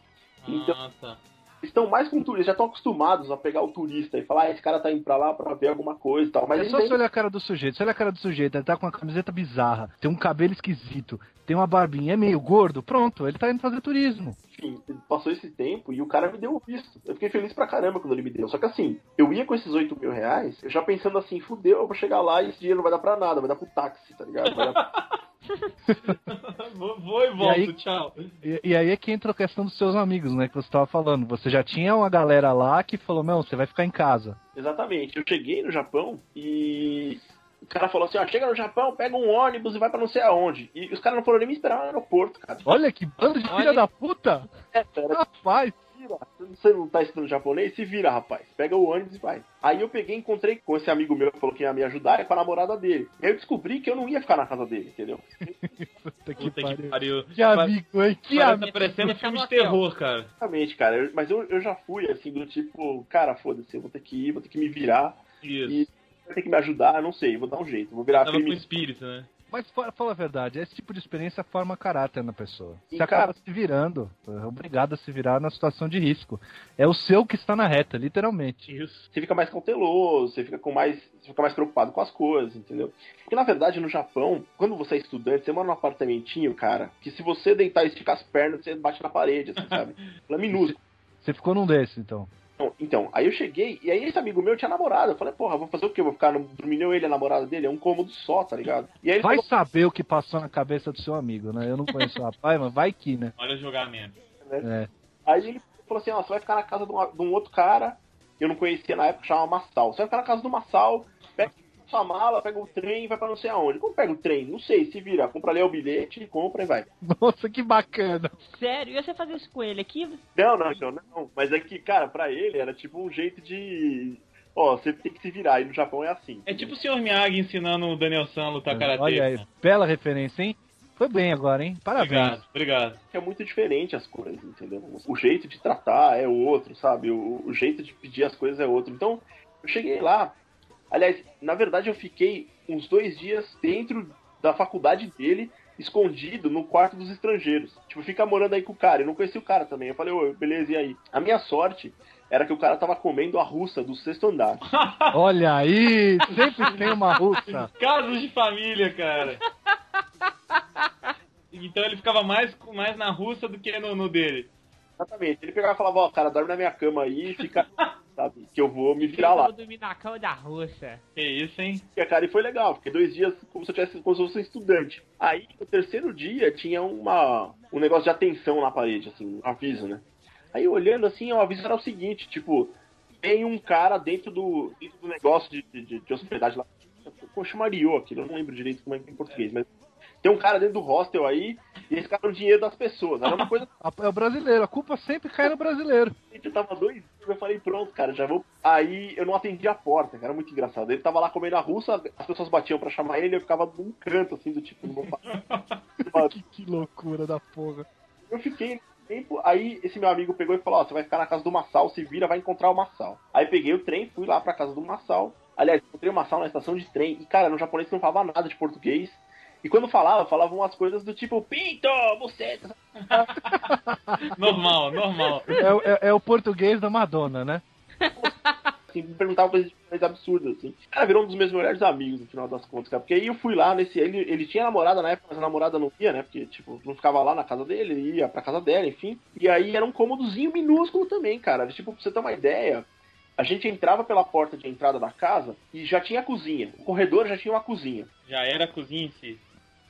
Então- Ah, tá. Estão mais com turistas, já estão acostumados a pegar o turista e falar, ah, esse cara tá indo pra lá pra ver alguma coisa e tal. Mas É só você olhar a cara do sujeito. Você olha a cara do sujeito, ele tá com uma camiseta bizarra, tem um cabelo esquisito, tem uma barbinha, é meio gordo, pronto, ele tá indo fazer turismo. enfim, passou esse tempo e o cara me deu o visto. Eu fiquei feliz pra caramba quando ele me deu. Só que assim, eu ia com esses 8 mil reais, eu já pensando assim, fudeu, eu vou chegar lá e esse dinheiro não vai dar pra nada, vai dar pro táxi, tá ligado? Vai dar... vou, vou e volto, aí- tchau. E, e aí é que entra a questão dos seus amigos, né, que você tava falando. Você já tinha uma galera lá que falou, não, você vai ficar em casa. Exatamente. Eu cheguei no Japão e o cara falou assim, ó, chega no Japão, pega um ônibus e vai pra não sei aonde. E os caras não foram nem me esperar no aeroporto, cara. Olha que bando de filha Olha- da puta! É, Rapaz! Vira. Você não tá estudando japonês? Se vira, rapaz. Pega o ônibus e vai. Aí eu peguei e encontrei com esse amigo meu que falou que ia me ajudar, é com a namorada dele. E aí eu descobri que eu não ia ficar na casa dele, entendeu? Puta que Puta que pariu. pariu. Que amigo, hein? Que Parece amigo! parecendo Fica filme de terror, cara. Exatamente, cara. Eu- mas eu, eu já fui, assim, do tipo, cara, foda-se, eu vou ter que ir, vou ter que me virar. Isso. E vai ter que me ajudar, não sei, vou dar um jeito. Vou virar Tava com filme. espírito, né? Mas fa- fala a verdade, esse tipo de experiência forma caráter na pessoa. E, Você acaba cara- se virando, é obrigado a se virar na situação de risco. É o seu que está na reta, literalmente. Isso. Você fica mais cauteloso, você fica com mais. Você fica mais preocupado com as coisas, entendeu? Porque na verdade no Japão, quando você é estudante, você mora num apartamentinho, cara, que se você deitar e esticar as pernas, você bate na parede, assim, sabe? Ela é minúsculo. Você ficou num desses, então. Então, então, aí eu cheguei, e aí esse amigo meu tinha namorada. Eu falei, porra, vou fazer o quê? Vou ficar no, dormindo eu e ele, a namorada dele? É um cômodo só, tá ligado? E aí ele Vai falou, saber o que passou na cabeça do seu amigo, né? Eu não conheço o rapaz, mas vai que, né? Olha o julgamento. É. aí ele falou assim, ó, você vai ficar na casa de um, de um outro cara, que eu não conhecia na época, chamava Massal. Você vai ficar na casa do Massal, sua mala, pega o trem e vai pra não sei aonde. Como pega o trem? Não sei, se vira. Compra ali o bilhete, compra e vai. Nossa, que bacana. Sério? E você fazer isso com ele aqui? Não, não, então, não. Mas é que, cara, pra ele era tipo um jeito de. Ó, você tem que se virar. E no Japão é assim. É tipo o Sr. Miyagi ensinando o Daniel San a lutar karatê. Olha aí, bela referência, hein? Foi bem agora, hein? Parabéns. Obrigado, obrigado. É muito diferente as coisas, entendeu? O jeito de tratar é outro, sabe? O, o jeito de pedir as coisas é outro. Então, eu cheguei lá. Aliás, na verdade eu fiquei uns dois dias dentro da faculdade dele, escondido no quarto dos estrangeiros. Tipo, fica morando aí com o cara. Eu não conheci o cara também. Eu falei, ô, beleza, e aí? A minha sorte era que o cara tava comendo a russa do sexto andar. Olha aí, sempre tem uma russa. Casos de família, cara. Então ele ficava mais, mais na russa do que no, no dele. Exatamente. Ele pegava e falava, ó, cara, dorme na minha cama aí e fica. Sabe? Que eu vou me virar lá. Eu dormir na cama da russa. Que isso, hein? E, cara, e foi legal, porque dois dias como se eu tivesse como se eu fosse um estudante. Aí, no terceiro dia, tinha uma, um negócio de atenção na parede, assim, um aviso, né? Aí, olhando assim, o aviso era o seguinte, tipo, tem um cara dentro do, dentro do negócio de, de, de hospedagem lá. Como chamaria aquilo? Eu não lembro direito como é que é em português, mas tem um cara dentro do hostel aí e eles ficaram o dinheiro das pessoas. Era uma coisa É o brasileiro, a culpa sempre cai no brasileiro. eu tava dois dias, eu falei, pronto, cara, já vou. Aí eu não atendi a porta, cara, era muito engraçado. Ele tava lá comendo a russa, as pessoas batiam pra chamar ele, eu ficava num canto, assim, do tipo, não vou. Que, que loucura da porra. Eu fiquei tempo, aí esse meu amigo pegou e falou, ó, você vai ficar na casa do Massal, se vira, vai encontrar o Massal. Aí peguei o trem, fui lá pra casa do Massal. Aliás, encontrei o Massal na estação de trem, e cara, no japonês não falava nada de português. E quando falava, falavam umas coisas do tipo, pinto, buceta. Normal, normal. É, o- é- é o português da Madonna, né? Assim, me perguntava coisas, absurdas, assim. Cara, virou um dos meus melhores amigos, no final das contas, cara. Porque aí eu fui lá nesse. Ele, ele tinha namorada na época, mas a namorada não ia, né? Porque, tipo, não ficava lá na casa dele, ele ia pra casa dela, enfim. E aí era um cômodozinho minúsculo também, cara. Tipo, pra você ter uma ideia. A gente entrava pela porta de entrada da casa e já tinha a cozinha. O corredor já tinha uma cozinha. Já era a cozinha em si.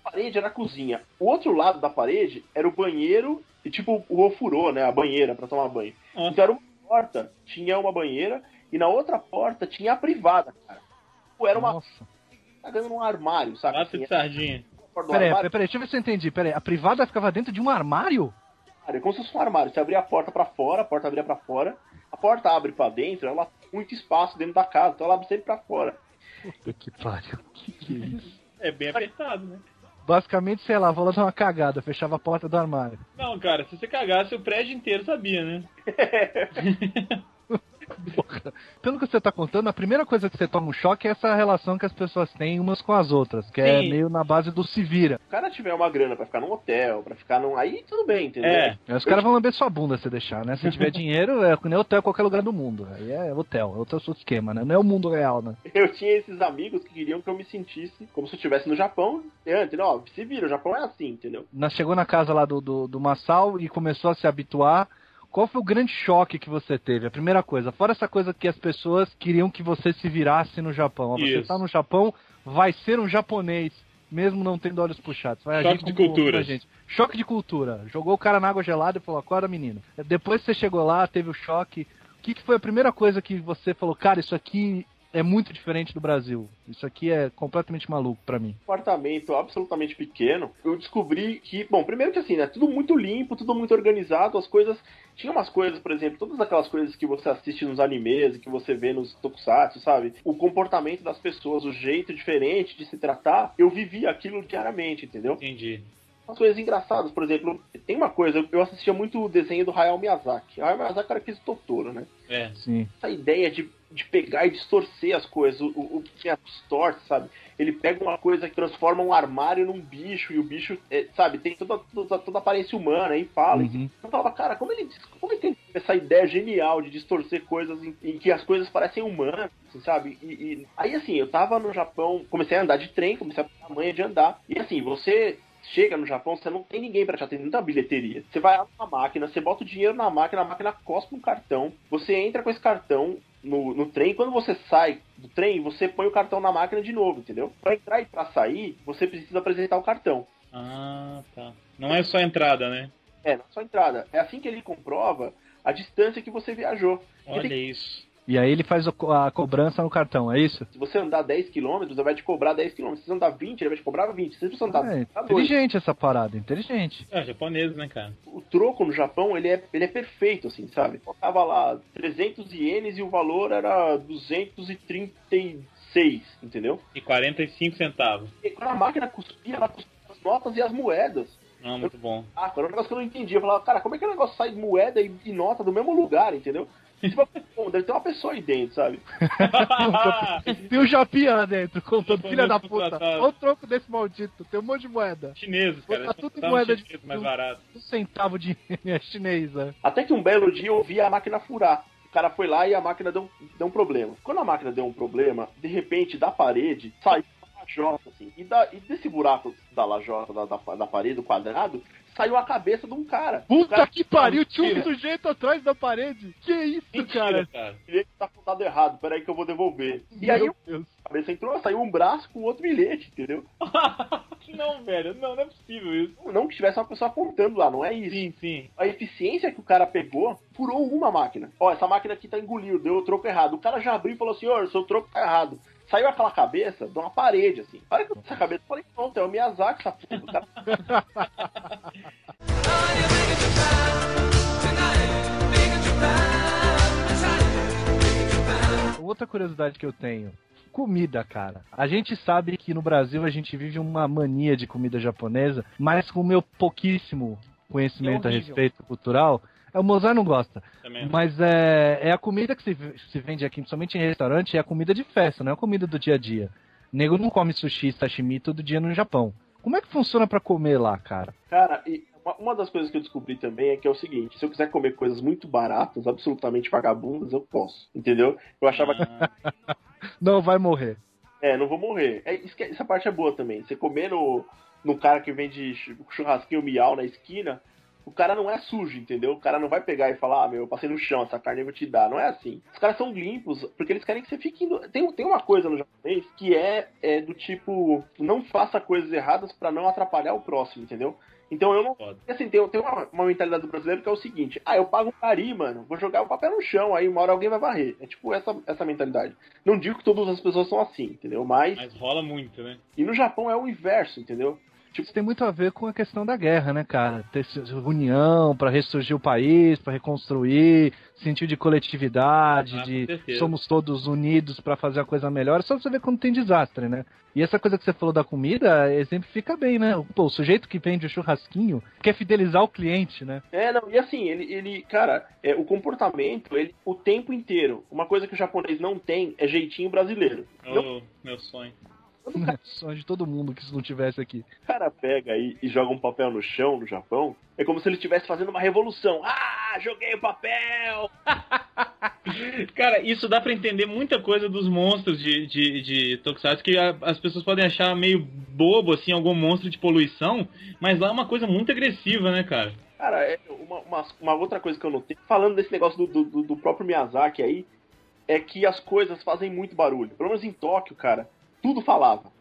A parede era a cozinha. O outro lado da parede era o banheiro e, tipo, o ofurô, né? A banheira pra tomar banho. Nossa. Então era uma porta, tinha uma banheira e na outra porta tinha a privada, cara. Pô, Era uma Nossa. cagando num armário, sabe? Assim, de sardinha. Peraí, armário, peraí, peraí, deixa eu ver se eu entendi. Peraí, a privada ficava dentro de um armário? é como se fosse um armário. Você abria a porta pra fora, a porta abria pra fora, a porta abre pra dentro, ela tem muito espaço dentro da casa, então ela abre sempre pra fora. Puta que pariu. Que que é isso? É bem apertado, né? Basicamente, sei lá, vou lá dar uma cagada, fechava a porta do armário. Não, cara, se você cagasse, o prédio inteiro sabia, né? Porra. Pelo que você tá contando, a primeira coisa que você toma um choque é essa relação que as pessoas têm umas com as outras, que é Sim. meio na base do se vira. Se o cara tiver uma grana pra ficar num hotel, pra ficar num. Aí tudo bem, entendeu? É. Aí os caras vão lamber sua bunda se deixar, né? Se tiver dinheiro, é nem hotel em qualquer lugar do mundo. Aí é hotel, é outro esquema, né? Não é o mundo real, né? Eu tinha esses amigos que queriam que eu me sentisse como se eu estivesse no Japão. É, entendeu? Ó, se vira, o Japão é assim, entendeu? Nós chegou na casa lá do, do, do Massal e começou a se habituar. Qual foi o grande choque que você teve? A primeira coisa, fora essa coisa que as pessoas queriam que você se virasse no Japão. Ó, Você está no Japão, vai ser um japonês, mesmo não tendo olhos puxados. Vai Choque agir de outra gente. Choque de cultura. Jogou o cara na água gelada e falou, acorda menino. Depois que você chegou lá, teve o choque. O que, que foi a primeira coisa que você falou, cara, isso aqui é muito diferente do Brasil. Isso aqui é completamente maluco pra mim. apartamento absolutamente pequeno, eu descobri que, bom, primeiro que assim, né, tudo muito limpo, tudo muito organizado, as coisas, tinha umas coisas, por exemplo, todas aquelas coisas que você assiste nos animes, que você vê nos tokusatsu, sabe? O comportamento das pessoas, o jeito diferente de se tratar, eu vivi aquilo diariamente, entendeu? Entendi. Umas coisas engraçadas, por exemplo, tem uma coisa, eu assistia muito o desenho do Hayao Miyazaki. Hayao Miyazaki era aquele Totoro, né? É. Sim. essa ideia de, de pegar e distorcer as coisas, o, o, que é distorce, sabe? Ele pega uma coisa que transforma um armário num bicho, e o bicho, é, sabe, tem toda, toda, toda a aparência humana, aí fala. Uhum. Eu falava, cara, como ele, como ele tem essa ideia genial de distorcer coisas em, em que as coisas parecem humanas, assim, sabe? E, e- aí, assim, eu tava no Japão, comecei a andar de trem, comecei a pegar a manha de andar, e assim, você chega no Japão, você não tem ninguém pra te atender na bilheteria. Você vai lá na máquina, você bota o dinheiro na máquina, a máquina cospe um cartão, você entra com esse cartão no, no trem, quando você sai do trem, você põe o cartão na máquina de novo, entendeu? Pra entrar e pra sair, você precisa apresentar o cartão. Ah, tá. Não é só entrada, né? É, não é só entrada. É assim que ele comprova a distância que você viajou. Olha isso. E aí ele faz a cobrança no cartão, é isso? Se você andar 10 km, ele vai te cobrar 10 km. Se você andar 20, ele vai te cobrar 20. Se você andar, É, andar 2. inteligente essa parada, inteligente. É, japonês, né, cara? O troco no Japão, ele é, ele é perfeito, assim, sabe? Eu tava lá 300 ienes e o valor era 236, entendeu? E 45 centavos. E quando a máquina cuspia, ela cuspia as notas e as moedas. Ah, muito bom. Ah, era um negócio que eu não entendi. Eu falava, cara, como é que o negócio sai de moeda e, e nota do mesmo lugar, entendeu? Deve ter uma pessoa aí dentro, sabe? Tem o Japinha dentro, contando, filha da puta. contratado. Olha o troco desse maldito, tem um monte de moeda. Chineses, cara. Tá tudo em um moeda de- mais barato. Um centavo de chinesa. Até que um belo dia eu vi a máquina furar. O cara foi lá e a máquina deu, deu um problema. Quando a máquina deu um problema, de repente da parede saiu uma lajota, assim. E, da, e desse buraco da lajota, da, da, da parede, do quadrado, saiu a cabeça de um cara. o Puta cara que pariu, tinha um sujeito atrás da parede. Que isso, Mentira, cara? cara. bilhete tá apontado errado, peraí que eu vou devolver. E aí Meu Deus. a cabeça entrou, saiu um braço com outro bilhete, entendeu? não, velho. Não, não é possível isso. Não que tivesse uma pessoa apontando lá, não é isso. Sim, sim. A eficiência que o cara pegou furou uma máquina. Ó, essa máquina aqui tá engolindo, deu o troco errado. O cara já abriu e falou assim, ô, seu troco tá errado. Saiu aquela cabeça de uma parede, assim. A hora que eu essa cabeça, eu falei, pronto, é o Miyazaki, essa porra. Outra curiosidade que eu tenho. Comida, cara. A gente sabe que no Brasil a gente vive uma mania de comida japonesa, mas com o meu pouquíssimo conhecimento É a respeito cultural, é, o Mozart não gosta. Também. Mas é, é a comida que se, se vende aqui, principalmente em restaurante, é a comida de festa, não é a comida do dia a dia. O nego não come sushi, sashimi todo dia no Japão. Como é que funciona pra comer lá, cara? Cara, e uma, uma das coisas que eu descobri também é que é o seguinte: se eu quiser comer coisas muito baratas, absolutamente vagabundas, eu posso. Entendeu? Eu achava que. Ah, Não vai morrer. É, não vou morrer. É, isso que- essa parte é boa também. Você comer no, no cara que vende chu- churrasquinho miau na esquina, o cara não é sujo, entendeu? O cara não vai pegar e falar, ah, meu, eu passei no chão, essa carne eu vou te dar. Não é assim. Os caras são limpos, porque eles querem que você fique indo. Tem, tem uma coisa no japonês que é, é do tipo, não faça coisas erradas pra não atrapalhar o próximo, entendeu? Então eu não. assim, tem, tem uma, uma mentalidade do brasileiro que é o seguinte: ah, eu pago um cari, mano, vou jogar o papel no chão, aí uma hora alguém vai varrer. É tipo essa, essa mentalidade. Não digo que todas as pessoas são assim, entendeu? Mas. Mas rola muito, né? E no Japão é o inverso, entendeu? Isso tem muito a ver com a questão da guerra, né, cara? Ter união pra ressurgir o país, pra reconstruir, sentido de coletividade, Ah, de somos todos unidos pra fazer a coisa melhor. É só você ver quando tem desastre, né? E essa coisa que você falou da comida exemplifica bem, né? Pô, o sujeito que vende o churrasquinho quer fidelizar o cliente, né? É, não, e assim, ele, ele cara, é, o comportamento, ele, o tempo inteiro. Uma coisa que o japonês não tem é jeitinho brasileiro. Não, Ô, meu sonho. Cara, Sonho de todo mundo que isso não tivesse aqui. o cara pega e, e joga um papel no chão no Japão, é como se ele estivesse fazendo uma revolução. Ah, joguei o papel! Cara, isso dá pra entender muita coisa dos monstros de, de, de Tokusatsu que a- as pessoas podem achar meio bobo, assim, algum monstro de poluição, mas lá é uma coisa muito agressiva, né, cara? Cara, é uma, uma, uma outra coisa que eu notei, falando desse negócio do, do, do próprio Miyazaki aí, é que as coisas fazem muito barulho. Pelo menos em Tóquio, cara, tudo falava.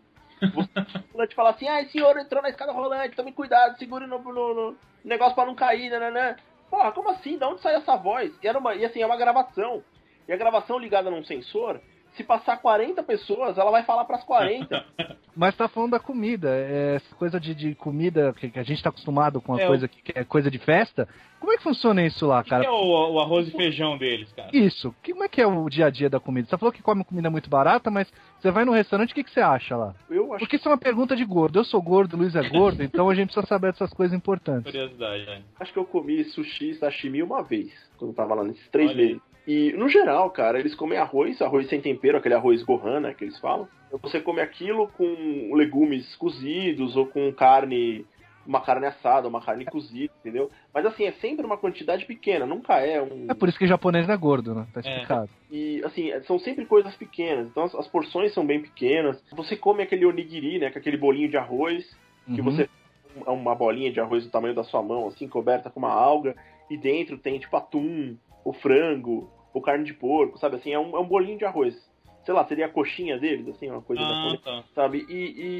Você fala assim, ah, esse senhor entrou na escada rolante, tome cuidado, segure no, no, no negócio pra não cair, né, né, né. Porra, como assim? De onde saiu essa voz? E, era uma, e assim, é uma gravação. E a gravação ligada num sensor, se passar 40 pessoas, ela vai falar pras 40. Mas tá falando da comida, é essa coisa de, de comida que, que a gente tá acostumado com a É, coisa que, que é coisa de festa. Como é que funciona isso lá, O que cara? é o, o arroz e feijão deles, cara? Isso. Como é que é o dia a dia da comida? Você falou que come comida muito barata, mas você vai no restaurante, o que, que você acha lá? Eu acho Porque isso é uma pergunta de gordo. Eu sou gordo, o Luiz é gordo, então a gente precisa saber dessas coisas importantes. Curiosidade, né? Acho que eu comi sushi e sashimi uma vez, quando eu tava lá nesses três Olha meses. E, no geral, cara, eles comem arroz, arroz sem tempero, aquele arroz gohan, né, que eles falam. Então, Você come aquilo com legumes cozidos ou com carne, uma carne assada, uma carne cozida, entendeu? Mas assim, é sempre uma quantidade pequena, nunca é um... É por isso que japonês não é gordo, né? Tá explicado. E, assim, são sempre coisas pequenas, então as, as porções são bem pequenas. Você come aquele onigiri, né, que é aquele bolinho de arroz, que Uhum. você é uma bolinha de arroz do tamanho da sua mão, assim, coberta com uma alga, e dentro tem tipo atum, ou frango, ou carne de porco, sabe? Assim, é um, é um bolinho de arroz. Sei lá, seria a coxinha deles, assim, uma coisa Ah, japonesa, tá. sabe? E,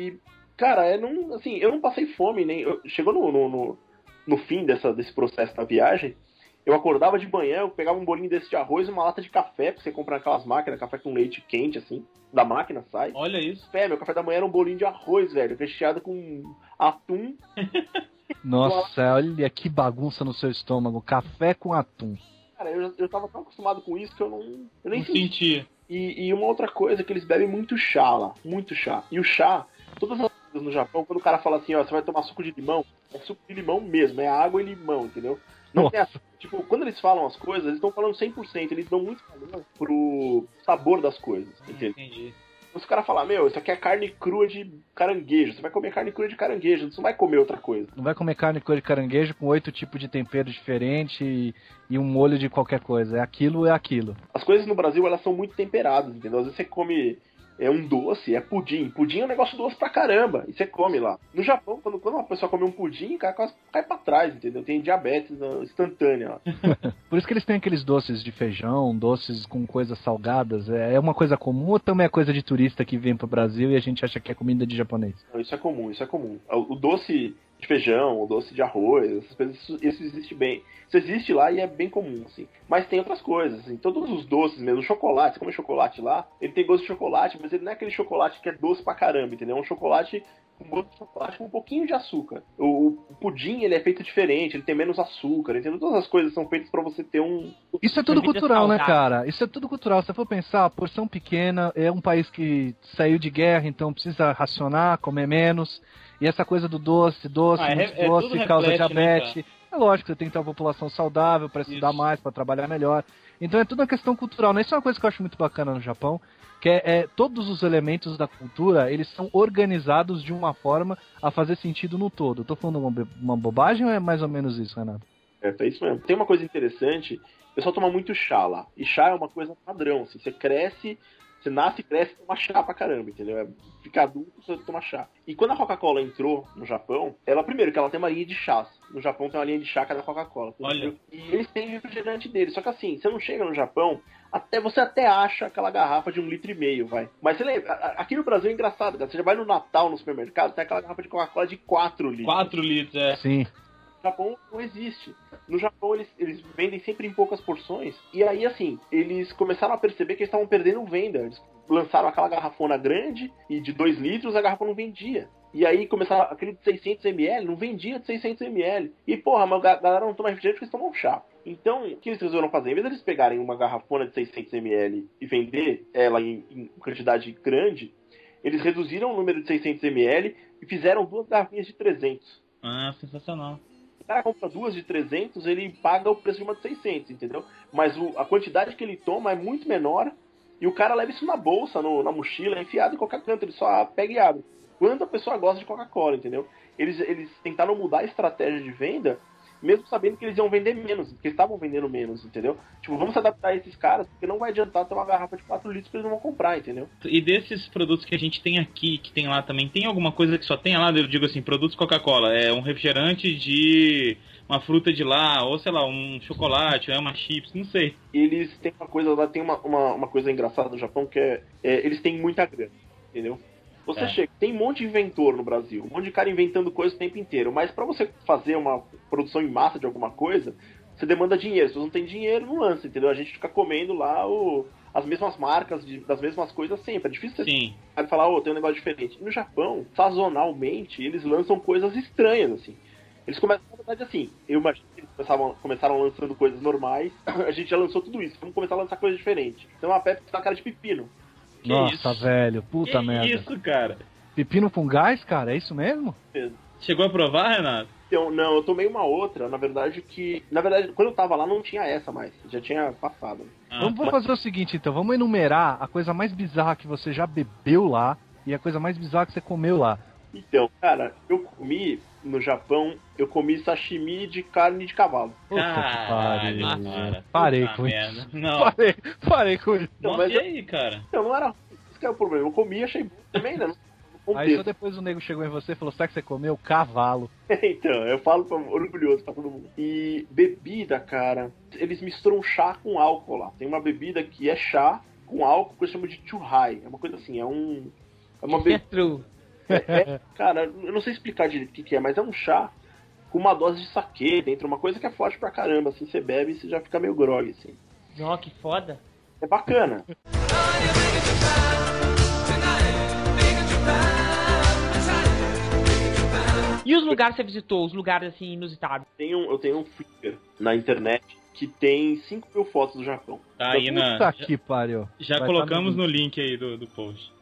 e, cara, é não, assim, eu não passei fome, nem. eu- chegou no, no, no, no fim dessa, desse processo da viagem. Eu acordava de manhã, eu pegava um bolinho desse de arroz e uma lata de café, porque você compra aquelas máquinas, café com leite quente, assim, da máquina sai. Olha isso. Pé, meu café da manhã era um bolinho de arroz, velho, recheado com atum. Nossa, olha que bagunça no seu estômago. Café com atum. Cara, eu, eu tava tão acostumado com isso que eu não. Eu nem Não senti. sentia. E, e uma outra coisa é que eles bebem muito chá lá, muito chá. E o chá, todas as coisas no Japão, quando o cara fala assim, ó, você vai tomar suco de limão, é suco de limão mesmo, é água e limão, entendeu? Não tem essa- tipo, quando eles falam as coisas, eles estão falando 100%, eles dão muito valor pro sabor das coisas, entendeu? Entendi. Se o cara falar, meu, isso aqui é carne crua de caranguejo, você vai comer carne crua de caranguejo, você não vai comer outra coisa. Não vai comer carne crua de caranguejo com oito tipos de tempero diferente e, e um molho de qualquer coisa. É aquilo, é aquilo. As coisas no Brasil, elas são muito temperadas, entendeu? Às vezes você come é um doce, é pudim. Pudim é um negócio doce pra caramba, e você come lá. No Japão, quando, quando uma pessoa come um pudim, o cara quase cai pra trás, entendeu? Tem diabetes ah, instantânea lá. Por isso que eles têm aqueles doces de feijão, doces com coisas salgadas. É é uma coisa comum ou também é coisa de turista que vem pro Brasil e a gente acha que é comida de japonês? Então, isso é comum, isso é comum. O doce de feijão, doce de arroz, essas coisas, isso, isso existe bem. Isso existe lá e é bem comum, assim. Mas tem outras coisas, assim. Todos os doces mesmo, o chocolate, você come chocolate lá, ele tem gosto de chocolate, mas ele não é aquele chocolate que é doce pra caramba, entendeu? É um chocolate com gosto de chocolate com um pouquinho de açúcar. O, o pudim, ele é feito diferente, ele tem menos açúcar, entendeu? Todas as coisas são feitas pra você ter um... Isso é tudo cultural, né, cara? Isso é tudo cultural. Se você for pensar, porção pequena, é um país que saiu de guerra, então precisa racionar, comer menos. E essa coisa do doce, doce, Ah, é é doce, tudo causa reflete, né, diabetes. é lógico, você tem que ter uma população saudável para estudar Isso. mais, para trabalhar melhor. Então é tudo uma questão cultural, né? Isso é uma coisa que eu acho muito bacana no Japão, que é, é todos os elementos da cultura, eles são organizados de uma forma a fazer sentido no todo. Eu tô falando uma, uma bobagem ou é mais ou menos isso, Renato? É, é isso mesmo. Tem uma coisa interessante, o pessoal toma muito chá lá. E chá é uma coisa padrão, assim. Você cresce, você nasce e cresce, toma chá pra caramba, entendeu? É, fica adulto, você toma chá. E quando a Coca-Cola entrou no Japão, ela, primeiro, que ela tem uma linha de chás. No Japão tem uma linha de chá que é da Coca-Cola. Olha. E eles têm refrigerante deles. Só que assim, você não chega no Japão, até você até acha aquela garrafa de um litro e meio, vai. Mas você lembra, aqui no Brasil é engraçado, cara. Você já vai no Natal, no supermercado, tem aquela garrafa de Coca-Cola de 4 litros. 4 litros, é. Sim. Japão não existe. No Japão eles, eles vendem sempre em poucas porções. E aí, assim, eles começaram a perceber que eles estavam perdendo venda. Eles lançaram aquela garrafona grande e de 2 litros a garrafa não vendia. E aí começaram aquele de 600ml, não vendia de 600ml. E porra, mas a galera não toma refrigerante porque eles tomam chá. Então, o que eles resolveram fazer? Em vez deles pegarem uma garrafona de 600ml e vender ela em, em quantidade grande, eles reduziram o número de 600ml e fizeram duas garrafinhas de 300. Ah, sensacional. O cara compra duas de 300, ele paga o preço de uma de 600, entendeu? Mas o- a quantidade que ele toma é muito menor e o cara leva isso na bolsa, no- na mochila, enfiado em qualquer canto, ele só pega e abre. Quando a pessoa gosta de Coca-Cola, entendeu? Eles, eles tentaram mudar a estratégia de venda, mesmo sabendo que eles iam vender menos, porque eles estavam vendendo menos, entendeu? Tipo, vamos adaptar a esses caras, porque não vai adiantar ter uma garrafa de 4 litros que eles não vão comprar, entendeu? E desses produtos que a gente tem aqui, que tem lá também, tem alguma coisa que só tem lá? Eu digo assim, produtos Coca-Cola. É um refrigerante de uma fruta de lá, ou sei lá, um chocolate, é uma chips, não sei. eles têm uma coisa lá, tem uma, uma, uma coisa engraçada no Japão que é, é, eles têm muita grana, entendeu? Você É. chega, tem um monte de inventor no Brasil, um monte de cara inventando coisa o tempo inteiro, mas pra você fazer uma produção em massa de alguma coisa, você demanda dinheiro. Se você não tem dinheiro, não lança, entendeu? A gente fica comendo lá o, as mesmas marcas de- das mesmas coisas sempre. É difícil você Sim. Aí falar, ô, tem um negócio diferente. No Japão, sazonalmente, eles lançam coisas estranhas, assim. Eles começam, na verdade, assim, eu imagino que eles começavam, começaram lançando coisas normais, a gente já lançou tudo isso, vamos começar a lançar coisas diferentes. Então a Pepsi tá cara de pepino. Que Nossa, isso? velho, puta que merda. isso, cara? Pepino com gás, cara, é isso mesmo? Chegou a provar, Renato? Então, não, eu tomei uma outra, na verdade, que. Na verdade, quando eu tava lá não tinha essa mais, já tinha passado. Ah, Vamos vamos fazer o seguinte, então, vamos enumerar a coisa mais bizarra que você já bebeu lá e a coisa mais bizarra que você comeu lá. Então, cara, eu comi no Japão, eu comi sashimi de carne de cavalo. Puta que Caralho, pariu. cara. Parei com merda. isso. Não. Parei, parei com isso. Não, Nossa, mas e aí, cara? Então, não era. Isso que é o problema. Eu comi e achei bom também, né? Aí só depois o nego chegou em você e falou, sabe que você comeu? Cavalo. então, eu falo pra, orgulhoso pra todo mundo. E bebida, cara, eles misturam chá com álcool lá. Tem uma bebida que é chá com álcool que eles chamam de churrai. É uma coisa assim, é um. É uma É true. Cara, eu não sei explicar direito o que, que é, mas é um chá com uma dose de saquê dentro, uma coisa que é forte pra caramba. Assim, você bebe e você já fica meio grog, assim. Ó, que foda. É bacana. E os lugares que você visitou? Os lugares assim inusitados? Tem um, eu tenho um Flickr na internet que tem 5 mil fotos do Japão. Tá aí na. Puta que pariu. Já Vai colocamos tá no no link aí do, do post.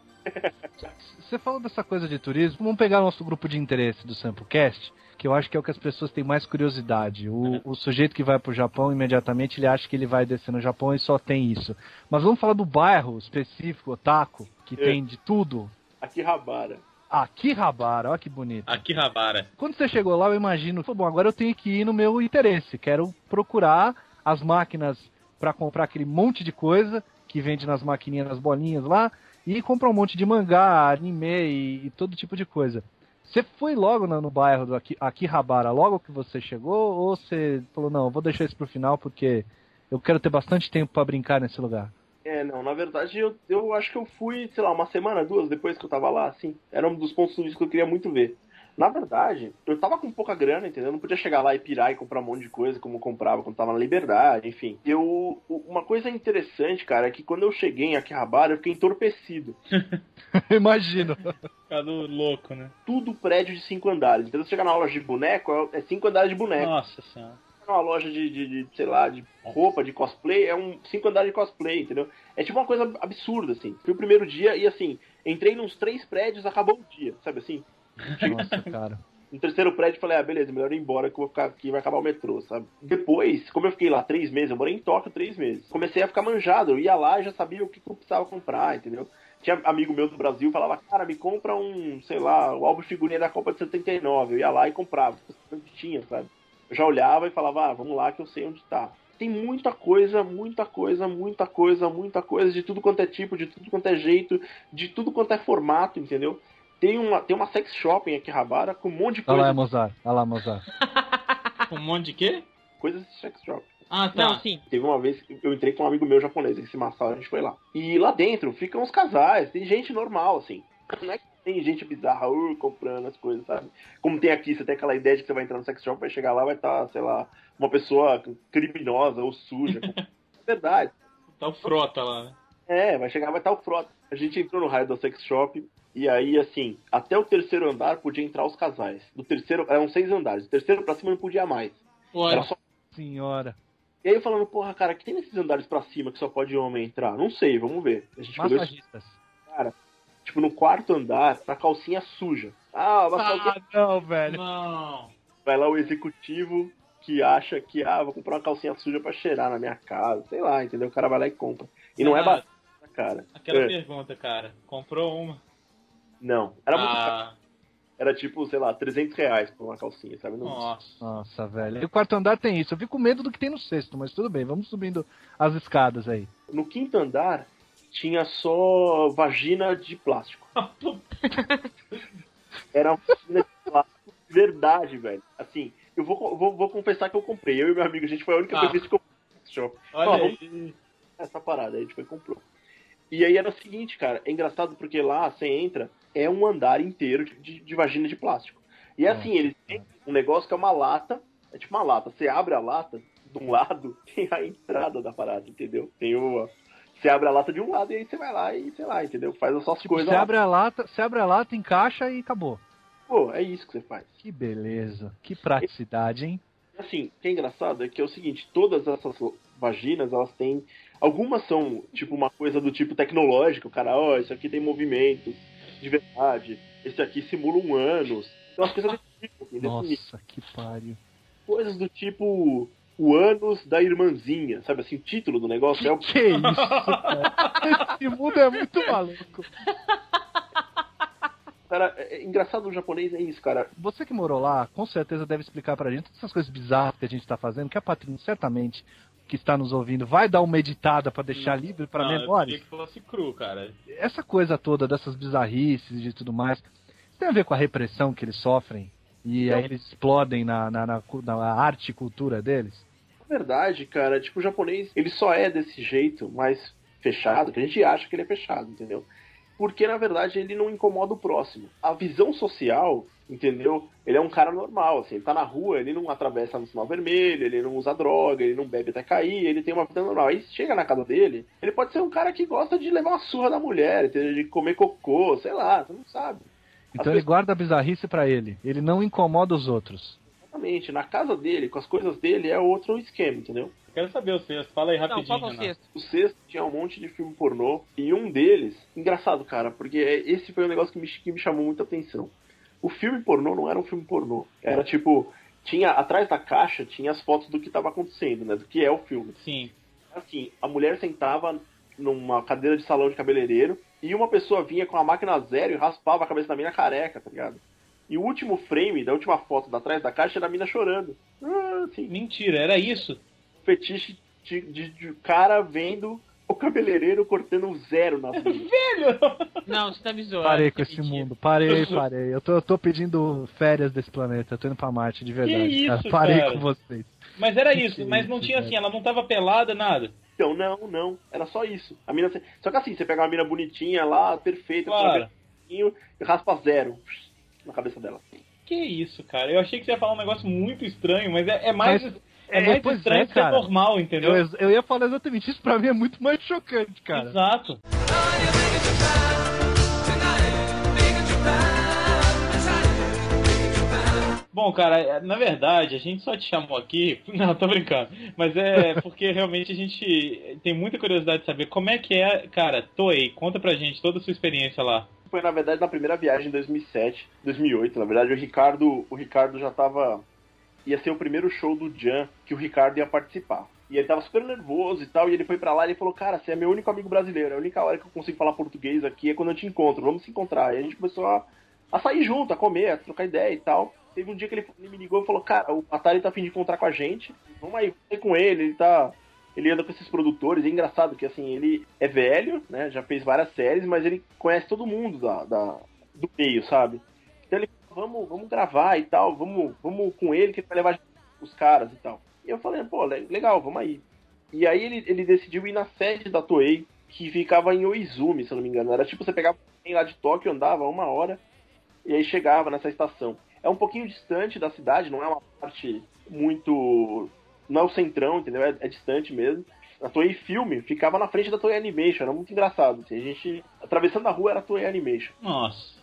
Você falou dessa coisa de turismo, vamos pegar o nosso grupo de interesse do Samplecast, que eu acho que é o que as pessoas têm mais curiosidade. O, o sujeito que vai pro Japão, imediatamente ele acha que ele vai descer no Japão e só tem isso. Mas vamos falar do bairro específico, Otaku, que É. tem de tudo. Akihabara. Akihabara, olha que bonito. Akihabara. Quando você chegou lá, eu imagino, "Pô, bom, agora eu tenho que ir no meu interesse. Quero procurar as máquinas para comprar aquele monte de coisa que vende nas maquininhas, nas bolinhas lá, e comprar um monte de mangá, anime e, e todo tipo de coisa. Você foi logo no, no bairro do Aki- Akihabara, logo que você chegou, ou você falou, não, vou deixar isso pro final porque eu quero ter bastante tempo para brincar nesse lugar? É, não, na verdade eu, eu acho que eu fui, sei lá, uma semana, duas depois que eu tava lá, assim. Era um dos pontos turísticos que eu queria muito ver. Na verdade, eu tava com pouca grana, entendeu? Eu não podia chegar lá e pirar e comprar um monte de coisa como eu comprava quando tava na Liberdade, enfim. Eu. Uma coisa interessante, cara, é que quando eu cheguei em Akihabara, eu fiquei entorpecido. Imagino. Ficado louco, né? Tudo prédio de cinco andares. Então, você chegar na loja de boneco, é é cinco andares de boneco. Nossa senhora. numa loja de, de, de, sei lá, de roupa, de cosplay, é um cinco andares de cosplay, entendeu? É tipo uma coisa absurda, assim. Fui o primeiro dia e, assim, entrei nos três prédios, acabou o dia, sabe assim? Nossa, cara. No terceiro prédio, falei, ah, beleza, melhor ir embora que eu vou ficar aqui vai acabar o metrô, sabe? Depois, como eu fiquei lá três meses, eu morei em Tóquio três meses, comecei a ficar manjado. Eu ia lá e já sabia o que eu precisava comprar, entendeu? Tinha amigo meu do Brasil falava, cara, me compra um, sei lá, o álbum de figurinha da Copa de 79. Eu ia lá e comprava, onde tinha, sabe? Eu já olhava e falava, ah, vamos lá que eu sei onde tá. Tem muita coisa, muita coisa, muita coisa, muita coisa, de tudo quanto é tipo, de tudo quanto é jeito, de tudo quanto é formato, entendeu? Tem uma, tem uma sex shop em Akihabara com um monte de Olha lá, coisa, Mozart. Olha lá, Mozart. Um monte de quê? coisas de sex shop. Ah, tá. Não, sim. Teve uma vez que eu entrei com um amigo meu japonês, esse Massal, a gente foi lá. E lá dentro ficam os casais, tem gente normal, assim. Não é que tem gente bizarra uh, comprando as coisas, sabe? Como tem aqui, você tem aquela ideia de que você vai entrar no sex shop, vai chegar lá, vai estar, sei lá, uma pessoa criminosa ou suja. é verdade. Tá o frota lá, né? É, vai chegar, vai estar o frota. A gente entrou no raio do sex shop, e aí, assim, até o terceiro andar podia entrar os casais. Do terceiro, eram seis andares. Do terceiro pra cima não podia mais. Olha, Era só Senhora. E aí eu falando, porra, cara, que tem nesses andares pra cima que só pode homem entrar? Não sei, vamos ver. A gente Massagistas. cara, tipo, no quarto andar, pra calcinha suja. Ah, calcinha... Ah, não, velho. não. Vai lá o executivo que acha que, ah, vou comprar uma calcinha suja pra cheirar na minha casa. Sei lá, entendeu? O cara vai lá e compra. E não é Ah, barato, cara. Aquela É. pergunta, cara. Comprou uma. Não. Era muito caro. ah, Era tipo, sei lá, 300 reais por uma calcinha, sabe? Não... nossa. Nossa, velho. E o quarto andar tem isso. Eu fico com medo do que tem no sexto, mas tudo bem. Vamos subindo as escadas aí. No quinto andar, tinha só vagina de plástico. Era uma vagina de plástico de verdade, velho. Assim, eu vou, vou, vou confessar que eu comprei. Eu e meu amigo, a gente foi a única Ah. vez que comprou no shop. Olha Ó, aí. Essa parada, aí a gente foi e comprou. E aí era o seguinte, cara, é engraçado porque lá você entra, é um andar inteiro de, de, de vagina de plástico. E é assim, eles têm um negócio que é uma lata, é tipo uma lata. Você abre a lata, de um lado, tem a entrada da parada, entendeu? Tem o. Você abre a lata de um lado e aí você vai lá e, sei lá, entendeu? Faz as suas Tipo, coisas você lá. abre a lata, você abre a lata, encaixa e acabou. Pô, é isso que você faz. Que beleza. Que praticidade, hein? Assim, o que é engraçado é que é o seguinte, todas essas vaginas, elas têm. Algumas são, tipo, uma coisa do tipo tecnológico, o cara, ó, isso aqui tem movimentos de verdade, esse aqui simula um ânus. Então as coisas desse tipo, assim. Nossa, que pariu. coisas do tipo o ânus da irmãzinha, sabe assim, o título do negócio é o Que isso, cara? Esse mundo é muito maluco. cara, é, é engraçado no japonês é isso, cara. Você que morou lá, com certeza deve explicar pra gente todas essas coisas bizarras que a gente tá fazendo, que a Patrícia certamente que está nos ouvindo vai dar uma editada pra deixar livre pra Não, Eu menores. queria que fosse cru, cara. Essa coisa toda dessas bizarrices e tudo mais, tem a ver com a repressão que eles sofrem e Não. aí eles explodem na, na, na, na arte e cultura deles? Na verdade, cara, tipo, o japonês, ele só é desse jeito, mais fechado, que a gente acha que ele é fechado, entendeu? Porque, na verdade, ele não incomoda o próximo. A visão social, entendeu? Ele é um cara normal, assim, ele tá na rua, ele não atravessa no sinal vermelho, ele não usa droga, ele não bebe até cair, ele tem uma vida normal. Aí chega na casa dele, ele pode ser um cara que gosta de levar uma surra da mulher, entendeu? De comer cocô, sei lá, você não sabe. Então As ele pessoas- guarda a bizarrice pra ele. Ele não incomoda os outros. Exatamente. Na casa dele, com as coisas dele, é outro esquema, entendeu? Quero saber o sexto. Fala aí rapidinho. Não, é o sexto? O sexto tinha um monte de filme pornô e um deles, engraçado, cara, porque esse foi um negócio que me, que me chamou muita atenção. O filme pornô não era um filme pornô. Era tipo, tinha atrás da caixa tinha as fotos do que estava acontecendo, né? Do que é o filme. Sim. Assim, a mulher sentava numa cadeira de salão de cabeleireiro e uma pessoa vinha com a máquina zero e raspava a cabeça da mina careca, tá ligado? E o último frame da última foto da trás da caixa era a mina chorando. Ah, assim, Mentira, era isso? fetiche de, de, de cara vendo o cabeleireiro cortando um zero na vida. Velho! Não, você tá me zoando. Parei com é esse mentira. mundo, parei, parei. Eu tô, eu tô pedindo férias desse planeta, eu tô indo pra Marte, de verdade. isso, cara. Parei cara? com vocês. Mas era Que isso, mas não isso, tinha velho. assim, ela não tava pelada, nada. Então, não, não. Era só isso. A mina, só que assim, você pega uma mina bonitinha lá, perfeita, com Claro. e raspa zero na cabeça dela. Que isso, cara? Eu achei que você ia falar um negócio muito estranho, mas é, é mais, Mas- é é, mais pois estranho é, que ser cara. normal, entendeu? Eu, eu ia falar exatamente isso, pra mim é muito mais chocante, cara. Exato. Bom, cara, é, na verdade, a gente só te chamou aqui. Não, tô brincando. Mas é porque realmente a gente tem muita curiosidade de saber como é que é. Cara, Toei, conta pra gente toda a sua experiência lá. Foi, na verdade, na primeira viagem em 2007, 2008. Na verdade, o Ricardo, o Ricardo já tava... Ia ser o primeiro show do Jan que o Ricardo ia participar. E ele tava super nervoso e tal, e ele foi pra lá e ele falou, cara, você é meu único amigo brasileiro, a única hora que eu consigo falar português aqui é quando eu te encontro, vamos se encontrar. E a gente começou a, a sair junto, a comer, a trocar ideia e tal. Teve um dia que ele, ele me ligou e falou, cara, o Atari tá afim de encontrar com a gente, vamos aí, vamos com ele, ele tá... Ele anda com esses produtores, é engraçado que assim, ele é velho, né? Já fez várias séries, mas ele conhece todo mundo da, da- do meio, sabe? Então ele vamos, vamos gravar e tal, vamos, vamos com ele que ele vai levar os caras e tal. E eu falei, pô, le- legal, vamos aí. E aí ele, ele decidiu ir na sede da Toei, que ficava em Oizumi, se eu não me engano. Era tipo, você pegava um lá de Tóquio, andava uma hora, e aí chegava nessa estação. É um pouquinho distante da cidade, não é uma parte muito. Não é o centrão, entendeu? É, é distante mesmo. A Toei Filme ficava na frente da Toei Animation, era muito engraçado. assim, a gente. Atravessando a rua era a Toei Animation. Nossa.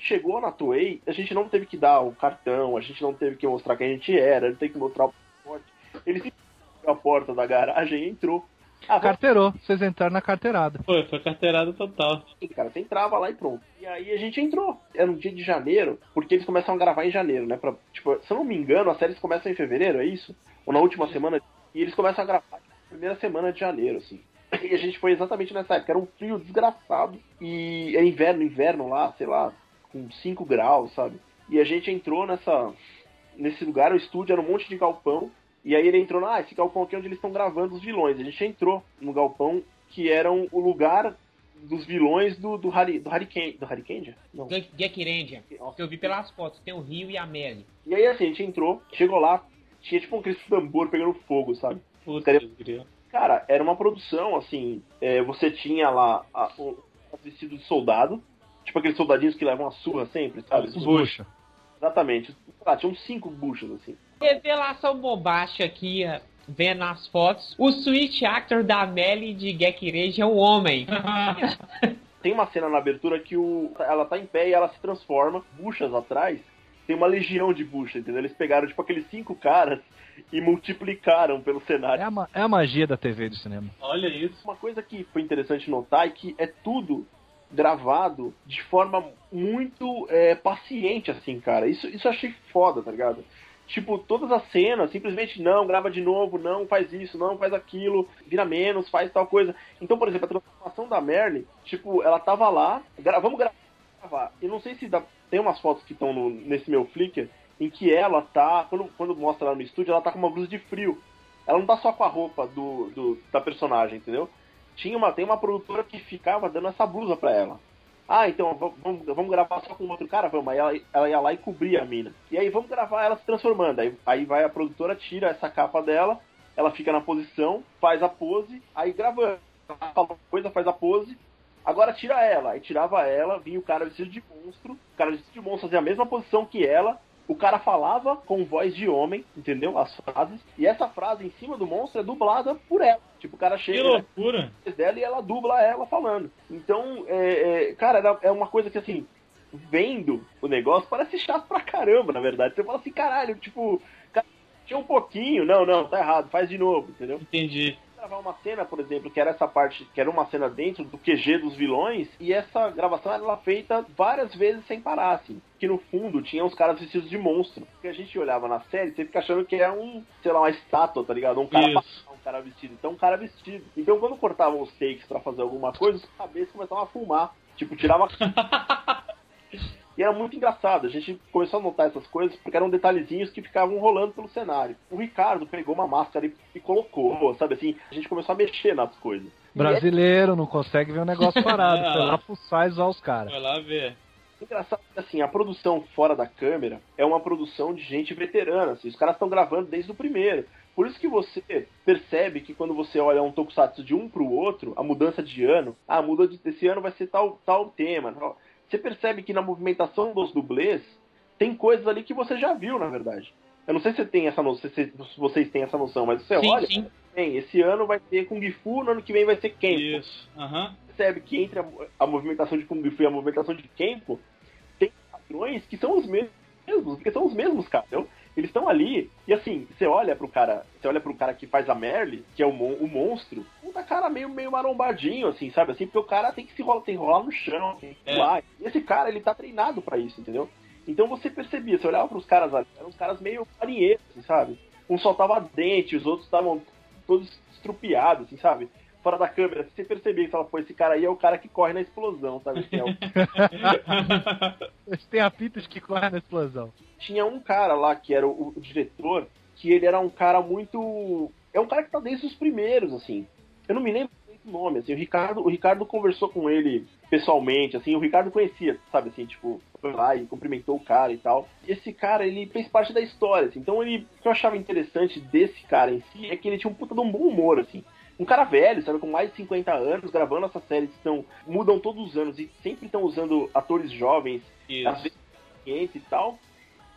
Chegou na Toei, a gente não teve que dar o cartão, a gente não teve que mostrar quem a gente era, ele tem que mostrar o passaporte. Ele simplesmente abriu a porta da garagem e entrou. Ah, Carteirou, vocês entraram na carteirada. Foi, foi carteirada total. aqui, cara, você entrava lá e pronto. E aí a gente entrou. Era um dia de janeiro, porque eles começam a gravar em janeiro, né? Pra, tipo, se eu não me engano, as séries começam em fevereiro, é isso? Ou na última semana. E eles começam a gravar na primeira semana de janeiro, assim. E a gente foi exatamente nessa época. Era um frio desgraçado. E é inverno, inverno lá, sei lá, com 5 graus, sabe? E a gente entrou nessa. Nesse lugar, o estúdio era um monte de galpão. E aí ele entrou, ah, esse galpão aqui é onde eles estão gravando os vilões. A gente entrou no galpão que era um- o lugar dos vilões do, do, Harry, do Hurricane. Do Hurricane? Não. Gekirendia. Que eu vi pelas fotos, tem o Rio e a Melly. E aí assim, a gente entrou, chegou lá, tinha tipo um aquele tambor pegando fogo, sabe? Putz, Cara, era uma produção, assim, é, você tinha lá a, o os vestidos de soldado, tipo aqueles soldadinhos que levam a surra sempre, sabe? Os Bucha. Exatamente. Ah, tinha uns cinco buchas, assim. Revelação bombástica aqui, ó, vendo as fotos. O switch actor da Melly de Gekirendia é um homem. Tem uma cena na abertura que o, ela tá em pé e ela se transforma, buchas atrás, tem uma legião de buchas, entendeu? Eles pegaram, tipo, aqueles cinco caras e multiplicaram pelo É cenário. a, ma- é a magia da TV e do cinema. Olha isso. Uma coisa que foi interessante notar é que é tudo gravado de forma muito é, paciente, assim, cara. Isso, isso eu achei foda, tá ligado? Tipo, todas as cenas, simplesmente não, grava de novo, não, faz isso, não, faz aquilo, vira menos, faz tal coisa. Então, por exemplo, a transformação da Merle, tipo, ela tava lá, gra vamos gravar. Eu não sei se dá, tem umas fotos que estão nesse meu Flickr, em que ela tá, quando, quando mostra ela no estúdio, ela tá com uma blusa de frio. Ela não tá só com a roupa do, do da personagem, entendeu? Tinha uma, tem uma produtora que ficava dando essa blusa pra ela. Ah, então vamos, vamos gravar só com outro cara? Vamos. Aí ela, ela ia lá e cobria a mina. E aí vamos gravar ela se transformando. Aí, aí vai a produtora, tira essa capa dela, ela fica na posição, faz a pose, aí gravando. Ela fala coisa, faz a pose. Agora tira ela. Aí tirava ela, vinha o cara vestido de monstro. O cara vestido de monstro fazia a mesma posição que ela. O cara falava com voz de homem, entendeu? As frases. E essa frase em cima do monstro é dublada por ela. Tipo, o cara Que chega loucura. dela e ela dubla ela falando. Então, é, é, cara, é uma coisa que assim, vendo o negócio, parece chato pra caramba, na verdade. Você fala assim, caralho, tipo, Tinha um pouquinho, não, não, tá errado, faz de novo, entendeu? Entendi. Gravar uma cena, por exemplo, que era essa parte, que era uma cena dentro do QG dos vilões, e essa gravação era feita várias vezes sem parar, assim. Que no fundo tinha uns caras vestidos de monstro. Porque a gente olhava na série, você fica achando que é um, sei lá, uma estátua, tá ligado? Um cara um cara vestido. Então, um cara vestido. Então, quando cortavam os takes pra fazer alguma coisa, os cabeças começavam a fumar. Tipo, tirava. E era muito engraçado, a gente começou a notar essas coisas porque eram detalhezinhos que ficavam rolando pelo cenário. O Ricardo pegou uma máscara e, e colocou, sabe assim? A gente começou a mexer nas coisas. E Brasileiro, não consegue ver o negócio parado. Foi lá fuçar e zoar os caras. Vai lá ver. é engraçado que assim, a produção fora da câmera é uma produção de gente veterana, assim, os caras estão gravando desde o primeiro. Por isso que você percebe que quando você olha um tokusatsu de um pro outro, a mudança de ano, ah, muda de esse ano vai ser tal, tal tema. tal. Você percebe que na movimentação dos dublês tem coisas ali que você já viu, na verdade. Eu não sei se você tem essa noção, se vocês têm essa noção, mas você sim, olha, sim. tem, esse ano vai ter Kung Fu, no ano que vem vai ser Kenpo. Isso. Aham. percebe que entre a, a movimentação de Kung Fu e a movimentação de Kenpo tem padrões que são os mesmos, porque são os mesmos, cara. entendeu? Eles estão ali, e assim, você olha pro cara, você olha pro cara que faz a Merle, que é o, mon- o monstro, puta cara meio, meio marombadinho, assim, sabe? Assim, porque o cara tem que se rolar, tem que rolar no chão, tem que É. pular. E esse cara, ele tá treinado pra isso, entendeu? Então você percebia, você olhava pros caras ali, eram uns caras meio marinheiros, assim, sabe? Um soltava dente, os outros estavam todos estrupiados, assim, sabe? Fora da câmera, você percebia que falava, pô, esse cara aí é o cara que corre na explosão, sabe? Assim, é o têm apitos que correm na explosão. tinha um cara lá que era o, o diretor, que ele era um cara muito. É um cara que tá desde os primeiros, assim. Eu não me lembro do nome, assim. O Ricardo, o Ricardo conversou com ele pessoalmente, assim. O Ricardo conhecia, sabe, assim, tipo, foi lá e cumprimentou o cara e tal. Esse cara, ele fez parte da história, assim. Então, ele, o que eu achava interessante desse cara em si é que ele tinha um puta de um bom humor, assim. Um cara velho, sabe, com mais de 50 anos, gravando essas séries que estão, mudam todos os anos e sempre estão usando atores jovens às vezes e tal.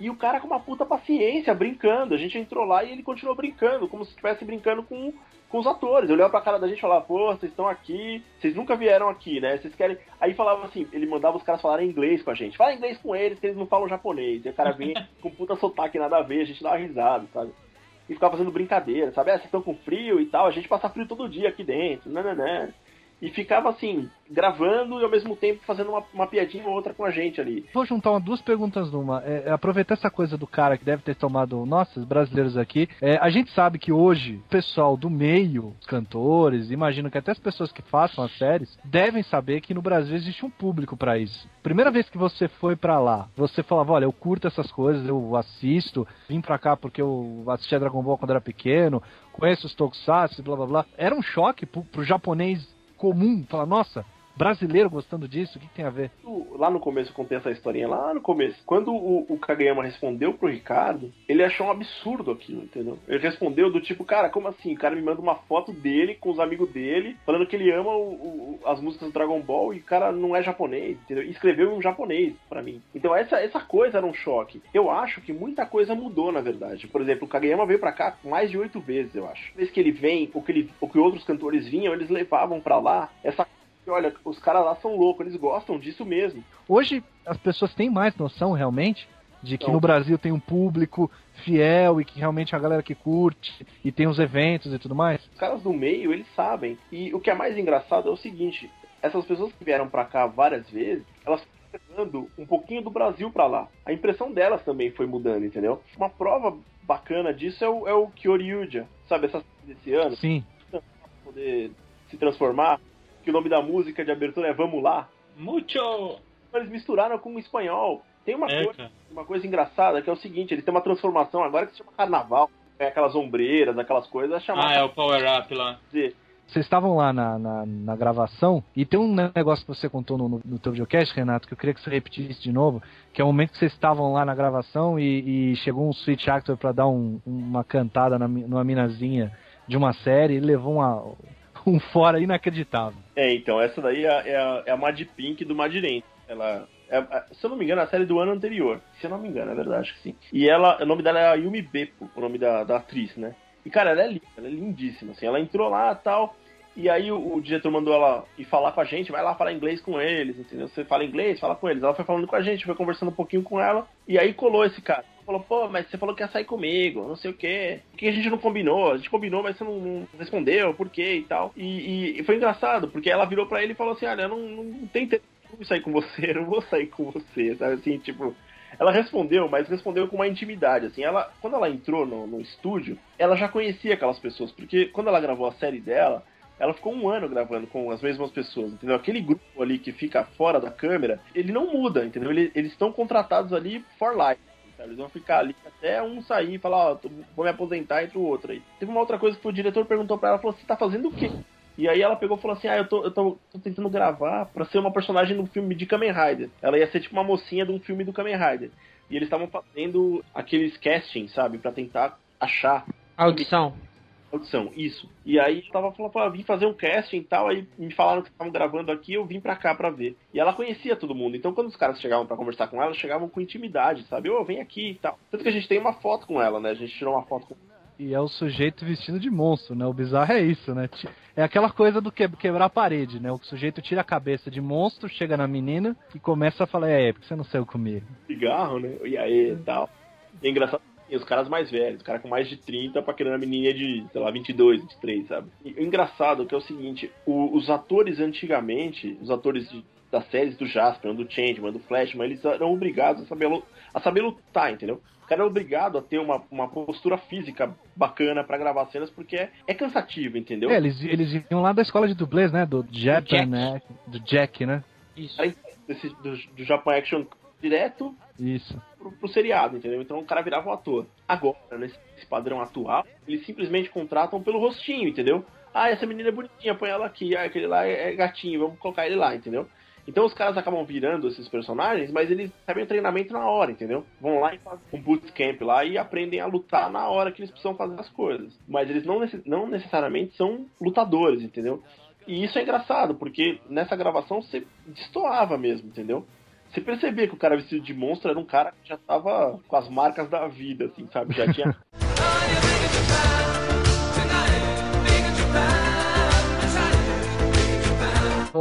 E o cara com uma puta paciência, brincando. A gente entrou lá e ele continuou brincando, como se estivesse brincando com, com os atores. Eu olhava pra cara da gente e falava, pô, vocês estão aqui, vocês nunca vieram aqui, né? Vocês querem. Aí falava assim, ele mandava os caras falarem inglês com a gente. Fala inglês com eles, que eles não falam japonês. E o cara vinha com puta sotaque nada a ver, a gente dava risada, sabe? E ficava fazendo brincadeira, sabe? Ah, vocês estão com frio e tal, a gente passa frio todo dia aqui dentro, né, né, né. E ficava assim, gravando e ao mesmo tempo fazendo uma, uma piadinha ou outra com a gente ali. Vou juntar uma, duas perguntas numa. É, é, aproveitar essa coisa do cara que deve ter tomado, nossa, os brasileiros aqui. É, a gente sabe que hoje o pessoal do meio, os cantores, imagino que até as pessoas que façam as séries, devem saber que no Brasil existe um público pra isso. Primeira vez que você foi pra lá, você falava, olha, eu curto essas coisas, eu assisto, vim pra cá porque eu assistia Dragon Ball quando era pequeno, conheço os Tokusatsu, blá blá blá. Era um choque pro, pro japonês comum, falar, nossa, brasileiro gostando disso, o que, que tem a ver? Lá no começo, eu contei essa historinha lá no começo. Quando o, o Kageyama respondeu pro Ricardo, ele achou um absurdo aquilo, entendeu? Ele respondeu do tipo, cara, como assim? O cara me manda uma foto dele com os amigos dele, falando que ele ama o- o- as músicas do Dragon Ball e o cara não é japonês, entendeu? E escreveu em japonês pra mim. Então essa, essa coisa era um choque. Eu acho que muita coisa mudou, na verdade. Por exemplo, o Kageyama veio pra cá mais de oito vezes, eu acho. Vez que ele vem, o que, ele, o que outros cantores vinham, eles levavam pra lá essa olha, os caras lá são loucos, eles gostam disso mesmo. Hoje as pessoas têm mais noção realmente de que Não. no Brasil tem um público fiel e que realmente é a galera que curte e tem os eventos e tudo mais. Os caras do meio, eles sabem. E o que é mais engraçado é o seguinte: essas pessoas que vieram pra cá várias vezes, elas levando um pouquinho do Brasil pra lá. A impressão delas também foi mudando, entendeu? Uma prova bacana disso é o, é o Kyoryuja, sabe? Essa desse ano, Sim. poder se transformar. Que o nome da música de abertura é Vamos Lá. Mucho! Eles misturaram com o espanhol. Tem uma É, coisa. cara. uma coisa engraçada que é o seguinte, eles têm uma transformação agora que se chama carnaval. É aquelas ombreiras, aquelas coisas, é Ah, chamar é o Power Up lá. dizer, Vocês estavam lá na, na, na gravação e tem um negócio que você contou no, no, no teu videocast, Renato, que eu queria que você repetisse de novo, que é o momento que vocês estavam lá na gravação e, e chegou um switch actor pra dar um- uma cantada na, numa minazinha de uma série e levou uma, um fora inacreditável. É, então, essa daí é, é a, é a Mad Pink do Madiren. Ela. é- é- se eu não me engano, é a série do ano anterior. Se eu não me engano, é verdade acho que sim. E ela, o nome dela é Yumi Beppo, o nome da, da atriz, né? E, cara, ela é linda, ela é lindíssima, assim. Ela entrou lá e tal. E aí o, o diretor mandou ela ir falar com a gente, vai lá falar inglês com eles, entendeu? Você fala inglês, fala com eles. Ela foi falando com a gente, foi conversando um pouquinho com ela. E aí colou esse cara. Falou, pô, mas você falou que ia sair comigo, não sei o quê. Por que a gente não combinou? A gente combinou, mas você não, não respondeu, por quê e tal. E, e, foi engraçado, porque ela virou pra ele e falou assim, olha, não, não tem tempo de sair com você, eu não vou sair com você, sabe? Assim, tipo... Ela respondeu, mas respondeu com uma intimidade, assim. Ela, quando ela entrou no, no estúdio, ela já conhecia aquelas pessoas, porque quando ela gravou a série dela, ela ficou um ano gravando com as mesmas pessoas, entendeu? Aquele grupo ali que fica fora da câmera, ele não muda, entendeu? Ele, eles estão contratados ali for life. Sabe? Eles vão ficar ali até um sair e falar, ó, oh, vou me aposentar entre o outro aí. Teve uma outra coisa que o diretor perguntou pra ela, falou, você tá fazendo o quê? E aí ela pegou e falou assim, ah, eu tô, eu tô, tô tentando gravar pra ser uma personagem do filme de Kamen Rider. Ela ia ser tipo uma mocinha de um filme do Kamen Rider. E eles estavam fazendo aqueles castings, sabe? para tentar achar. Audição audição, isso. E aí eu tava falando, ah, vim fazer um casting e tal, aí me falaram que estavam gravando aqui, eu vim pra cá pra ver. E ela conhecia todo mundo, então quando os caras chegavam para conversar com ela, chegavam com intimidade, sabe? Ô, oh, vem aqui e tal. Tanto que a gente tem uma foto com ela, né? A gente tirou uma foto com e é o sujeito vestido de monstro, né? O bizarro é isso, né? É aquela coisa do que, quebrar a parede, né? O sujeito tira a cabeça de monstro, chega na menina e começa a falar, é, porque você não saiu comigo? Cigarro, né? E aí e tal. é engraçado e os caras mais velhos, os caras com mais de 30 pra querer uma menina de, sei lá, 22, 23, sabe? E o engraçado é que é o seguinte, o, os atores antigamente, os atores de, das séries do Jasper, do Changeman, do Flashman, eles eram obrigados a saber, a saber lutar, entendeu? O cara é obrigado a ter uma, uma postura física bacana para gravar cenas, porque é, é, cansativo, entendeu? É, eles, eles iam lá da escola de dublês, né? Do Japan, né? Do Jack, né? Isso. Desse, do, do Japan Action direto Isso. Pro, pro, seriado, entendeu? Então o cara virava um ator. Agora, nesse padrão atual, eles simplesmente contratam pelo rostinho, entendeu? Ah, essa menina é bonitinha, põe ela aqui. Ah, aquele lá é, é gatinho, vamos colocar ele lá, entendeu? Então os caras acabam virando esses personagens, mas eles recebem treinamento na hora, entendeu? Vão lá e fazem um bootcamp lá e aprendem a lutar na hora que eles precisam fazer as coisas. Mas eles não, não necessariamente são lutadores, entendeu? E isso é engraçado, porque nessa gravação você destoava mesmo, entendeu? Você percebia que o cara vestido de monstro era um cara que já tava com as marcas da vida, assim, sabe? Já tinha.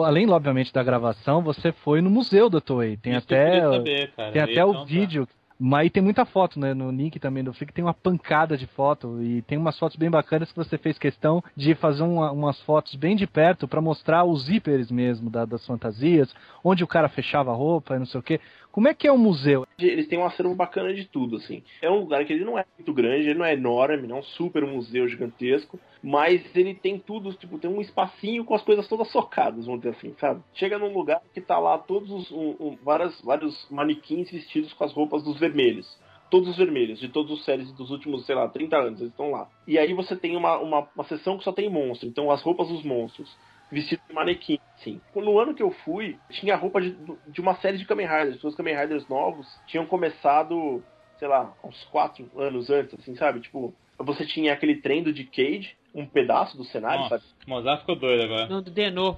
Além, obviamente, da gravação, você foi no museu da Toei. Tem Isso até, saber, tem até o vídeo mas aí tem muita foto, né? No link também do Flick tem uma pancada de foto e tem umas fotos bem bacanas que você fez questão de fazer uma, umas fotos bem de perto para mostrar os zíperes mesmo da, das fantasias, onde o cara fechava a roupa e não sei o que. Como é que é o museu? Eles têm um acervo bacana de tudo, assim. É um lugar que ele não é muito grande, ele não é enorme, não é um super museu gigantesco, mas ele tem tudo, tipo, tem um espacinho com as coisas todas socadas, vamos dizer assim, sabe? Chega num lugar que tá lá todos os um, um, várias, vários manequins vestidos com as roupas dos vermelhos todos os vermelhos, de todas as séries dos últimos, sei lá, 30 anos, eles estão lá. E aí você tem uma, uma, uma sessão que só tem monstro, então as roupas dos monstros vestido de manequim, sim. No ano que eu fui, tinha roupa de, de uma série de Kamen Riders. Os Kamen Riders novos tinham começado, sei lá, uns quatro anos antes, assim, sabe? Tipo, você tinha aquele trem do Decade, um pedaço do cenário, Nossa, sabe? O Mozart ficou doido agora. Não, do Denô.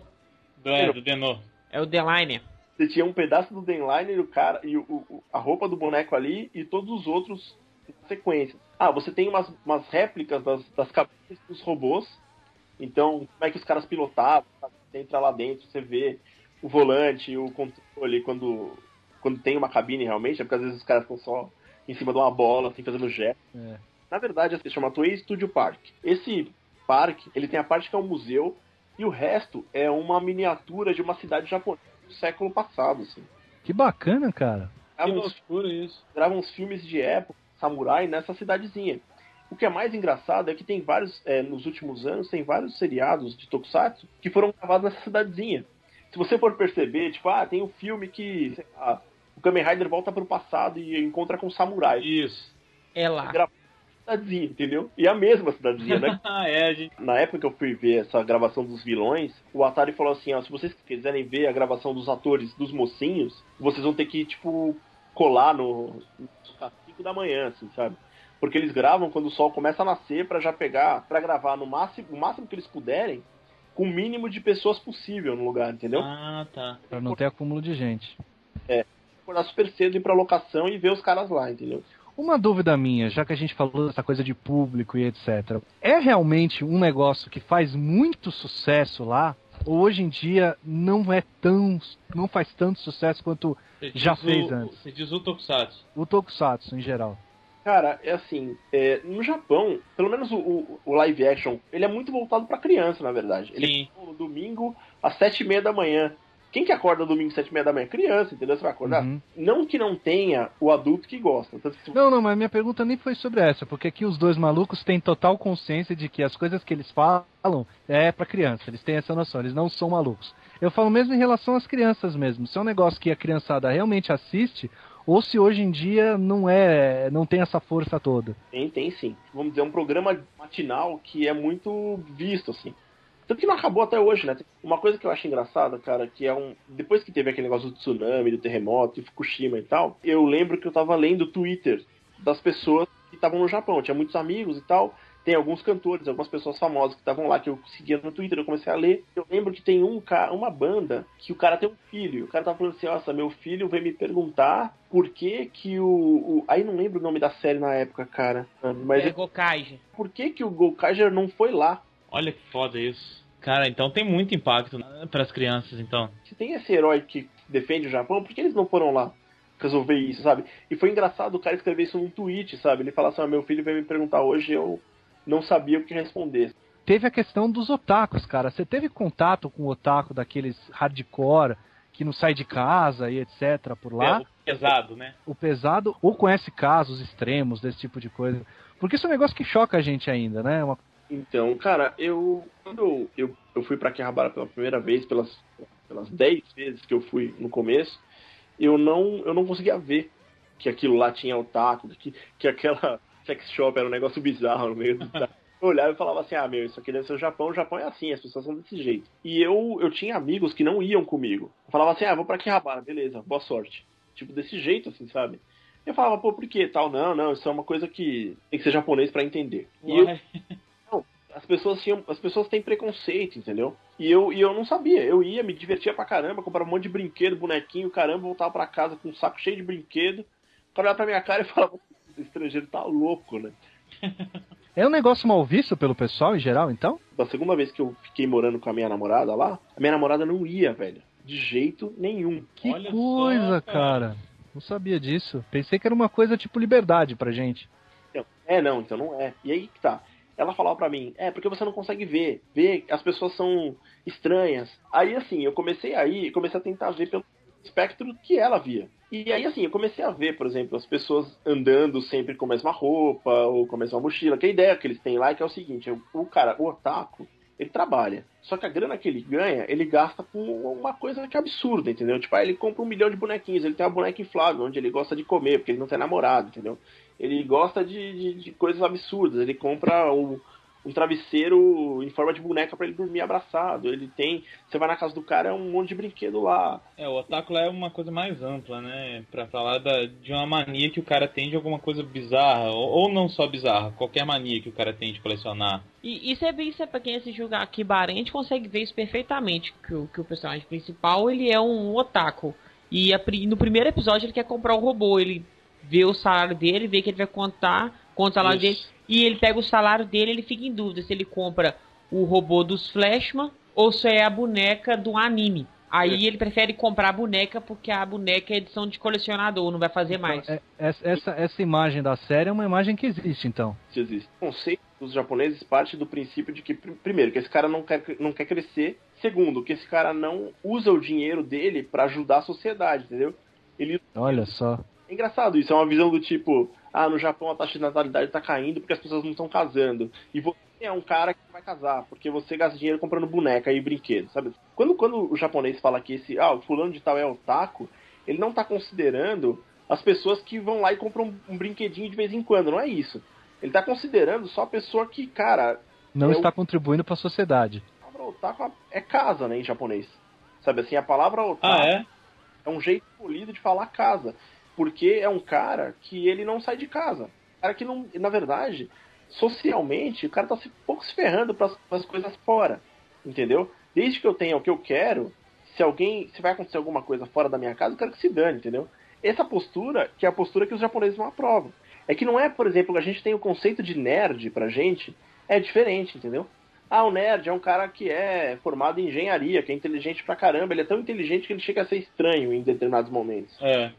Do, é, do Denô. É o Deliner. Você tinha um pedaço do Denliner, o cara e o, o, a roupa do boneco ali e todos os outros em sequência. Ah, você tem umas, umas réplicas das, das cabeças dos robôs então, como é que os caras pilotavam? Você entra lá dentro, você vê o volante, o controle, quando, quando tem uma cabine realmente, é porque às vezes os caras estão só em cima de uma bola, assim, fazendo jet. É. Na verdade, se chama Toei Studio Park. Esse parque, ele tem a parte que é um museu, e o resto é uma miniatura de uma cidade japonesa do século passado, assim. Que bacana, cara. que loucura isso. Gravam uns filmes de época, samurai, nessa cidadezinha. O que é mais engraçado é que tem vários, é, nos últimos anos, tem vários seriados de Tokusatsu que foram gravados nessa cidadezinha. Se você for perceber, tipo, ah, tem um filme que lá, o Kamen Rider volta pro passado e encontra com o samurai. Isso. É lá. Cidadezinha, entendeu? E é a mesma cidadezinha, né? é, gente. Na época que eu fui ver essa gravação dos vilões, o Atari falou assim, ó, se vocês quiserem ver a gravação dos atores dos mocinhos, vocês vão ter que, tipo, colar no, no 5 da manhã, assim, sabe? Porque eles gravam quando o sol começa a nascer para já pegar, para gravar no máximo, o máximo que eles puderem, com o mínimo de pessoas possível no lugar, entendeu? Ah, tá. Pra não ter acúmulo de gente. É. Acordar super cedo, ir pra locação e ver os caras lá, entendeu? Uma dúvida minha, já que a gente falou dessa coisa de público e etc. É realmente um negócio que faz muito sucesso lá? Ou hoje em dia não é tão. não faz tanto sucesso quanto já fez o, antes? Você diz o Tokusatsu. O Tokusatsu, em geral. Cara, é assim, é, no Japão, pelo menos o, o, o, live action, ele é muito voltado pra criança, na verdade. Ele Sim. é no domingo às sete e meia da manhã. Quem que acorda domingo às sete e meia da manhã? Criança, entendeu? Você vai acordar? Uhum. Não que não tenha o adulto que gosta. Que se- Não, não, mas minha pergunta nem foi sobre essa, porque aqui os dois malucos têm total consciência de que as coisas que eles falam é pra criança, eles têm essa noção, eles não são malucos. Eu falo mesmo em relação às crianças mesmo, se é um negócio que a criançada realmente assiste, ou se hoje em dia não é, não tem essa força toda. Tem, tem sim. Vamos dizer, um programa matinal que é muito visto, assim. Tanto que não acabou até hoje, né? Uma coisa que eu acho engraçada, cara, que é um. Depois que teve aquele negócio do tsunami, do terremoto, de Fukushima e tal, eu lembro que eu tava lendo o Twitter das pessoas que estavam no Japão. Eu tinha muitos amigos e tal. Tem alguns cantores, algumas pessoas famosas que estavam lá, que eu seguia no Twitter, eu comecei a ler. Eu lembro que tem um ca- uma banda que o cara tem um filho. O cara tava falando assim, nossa, meu filho veio me perguntar por que que o... o- Aí não lembro o nome da série na época, cara. Mas É Gokaiger. por que que o Gokaiger não foi lá? Olha que foda isso. Cara, então tem muito impacto para as crianças, então. Se tem esse herói que defende o Japão, por que eles não foram lá resolver isso, sabe? E foi engraçado o cara escrever isso num tweet, sabe? Ele fala assim, ah, meu filho veio me perguntar hoje eu não sabia o que responder. Teve a questão dos otakus, cara. Você teve contato com o otaku daqueles hardcore que não sai de casa e etc por lá? É, o pesado, né? o pesado ou conhece casos extremos desse tipo de coisa? Porque isso é um negócio que choca a gente ainda, né? Uma- Então, cara, eu quando eu, eu, fui pra Akihabara pela primeira vez, pelas pelas 10 vezes que eu fui no começo, eu não eu não conseguia ver que aquilo lá tinha otaku, que, que aquela sex shop era um negócio bizarro no meio do Eu olhava e falava assim, ah, meu, isso aqui deve ser o Japão, o Japão é assim, as pessoas são desse jeito. E eu, eu tinha amigos que não iam comigo. Eu falava assim, ah, vou pra Akihabara, beleza, boa sorte. Tipo, desse jeito, assim, sabe? Eu falava, pô, por quê? Tal, não, não, isso é uma coisa que tem que ser japonês pra entender. E eu, Ué. as pessoas tinham, as pessoas têm preconceito, entendeu? E eu, e eu não sabia. Eu ia, me divertia pra caramba, comprava um monte de brinquedo, bonequinho, caramba, voltava pra casa com um saco cheio de brinquedo. O cara olhava pra minha cara e falava, o estrangeiro tá louco, né? É um negócio mal visto pelo pessoal em geral, então? Da segunda vez que eu fiquei morando com a minha namorada lá, a minha namorada não ia, velho. De jeito nenhum. Que Olha coisa, só, cara. cara. Não sabia disso. Pensei que era uma coisa tipo liberdade pra gente. É, não, então não é. E aí que tá. Ela falava pra mim, é, porque você não consegue ver. Ver, as pessoas são estranhas. Aí, assim, eu comecei aí, comecei a tentar ver pelo espectro que ela via. E aí, assim, eu comecei a ver, por exemplo, as pessoas andando sempre com a mesma roupa, ou com a mesma mochila. Que a ideia que eles têm lá é que é o seguinte, o cara, o otaku, ele trabalha. Só que a grana que ele ganha, ele gasta com uma coisa que é absurda, entendeu? Tipo, ah, ele compra um milhão de bonequinhos, ele tem uma boneca inflável, onde ele gosta de comer, porque ele não tem namorado, entendeu? Ele gosta de, de, de coisas absurdas, ele compra um, um travesseiro em forma de boneca pra ele dormir abraçado. Ele tem. Você vai na casa do cara, é um monte de brinquedo lá. É, o otaku lá é uma coisa mais ampla, né? Pra falar da, de uma mania que o cara tem de alguma coisa bizarra, ou, ou não só bizarra, qualquer mania que o cara tem de colecionar. E isso é, isso é pra quem assistiu aqui a gente consegue ver isso perfeitamente. Que o, que o personagem principal ele é um otaku. E a no primeiro episódio ele quer comprar o robô. Ele vê o salário dele, vê que ele vai contar salário Isso. dele. E ele pega o salário dele ele fica em dúvida se ele compra o robô dos Flashman ou se é a boneca do anime. Aí ele prefere comprar a boneca porque a boneca é edição de colecionador, não vai fazer mais. É- essa, essa, essa imagem da série é uma imagem que existe, então. Se existe. O conceito dos japoneses parte do princípio de que, pr- primeiro, que esse cara não quer, não quer crescer. Segundo, que esse cara não usa o dinheiro dele pra ajudar a sociedade, entendeu? Ele Olha só. É engraçado isso, é uma visão do tipo, ah, no Japão a taxa de natalidade tá caindo porque as pessoas não estão casando. E você é um cara que vai casar, porque você gasta dinheiro comprando boneca e brinquedo, sabe? Quando, quando o japonês fala que esse, ah, o fulano de tal é otaku, ele não tá considerando as pessoas que vão lá e compram um, um brinquedinho de vez em quando, não é isso. Ele tá considerando só a pessoa que, cara, Não Eu- está contribuindo para a sociedade. a palavra otaku é casa, né, em japonês. Sabe assim, a palavra otaku Ah, é? é um jeito polido de falar casa. Porque é um cara que ele não sai de casa. Cara que não. Na verdade, socialmente, o cara tá se, pouco se ferrando pras, pras coisas fora. Entendeu? Desde que eu tenha o que eu quero, se alguém. Se vai acontecer alguma coisa fora da minha casa, eu quero que se dane, entendeu? Essa postura, que é a postura que os japoneses não aprovam. É que não é, por exemplo, a gente tem o conceito de nerd pra gente, é diferente, entendeu? Ah, o nerd é um cara que é formado em engenharia, que é inteligente pra caramba. Ele é tão inteligente que ele chega a ser estranho em determinados momentos. É.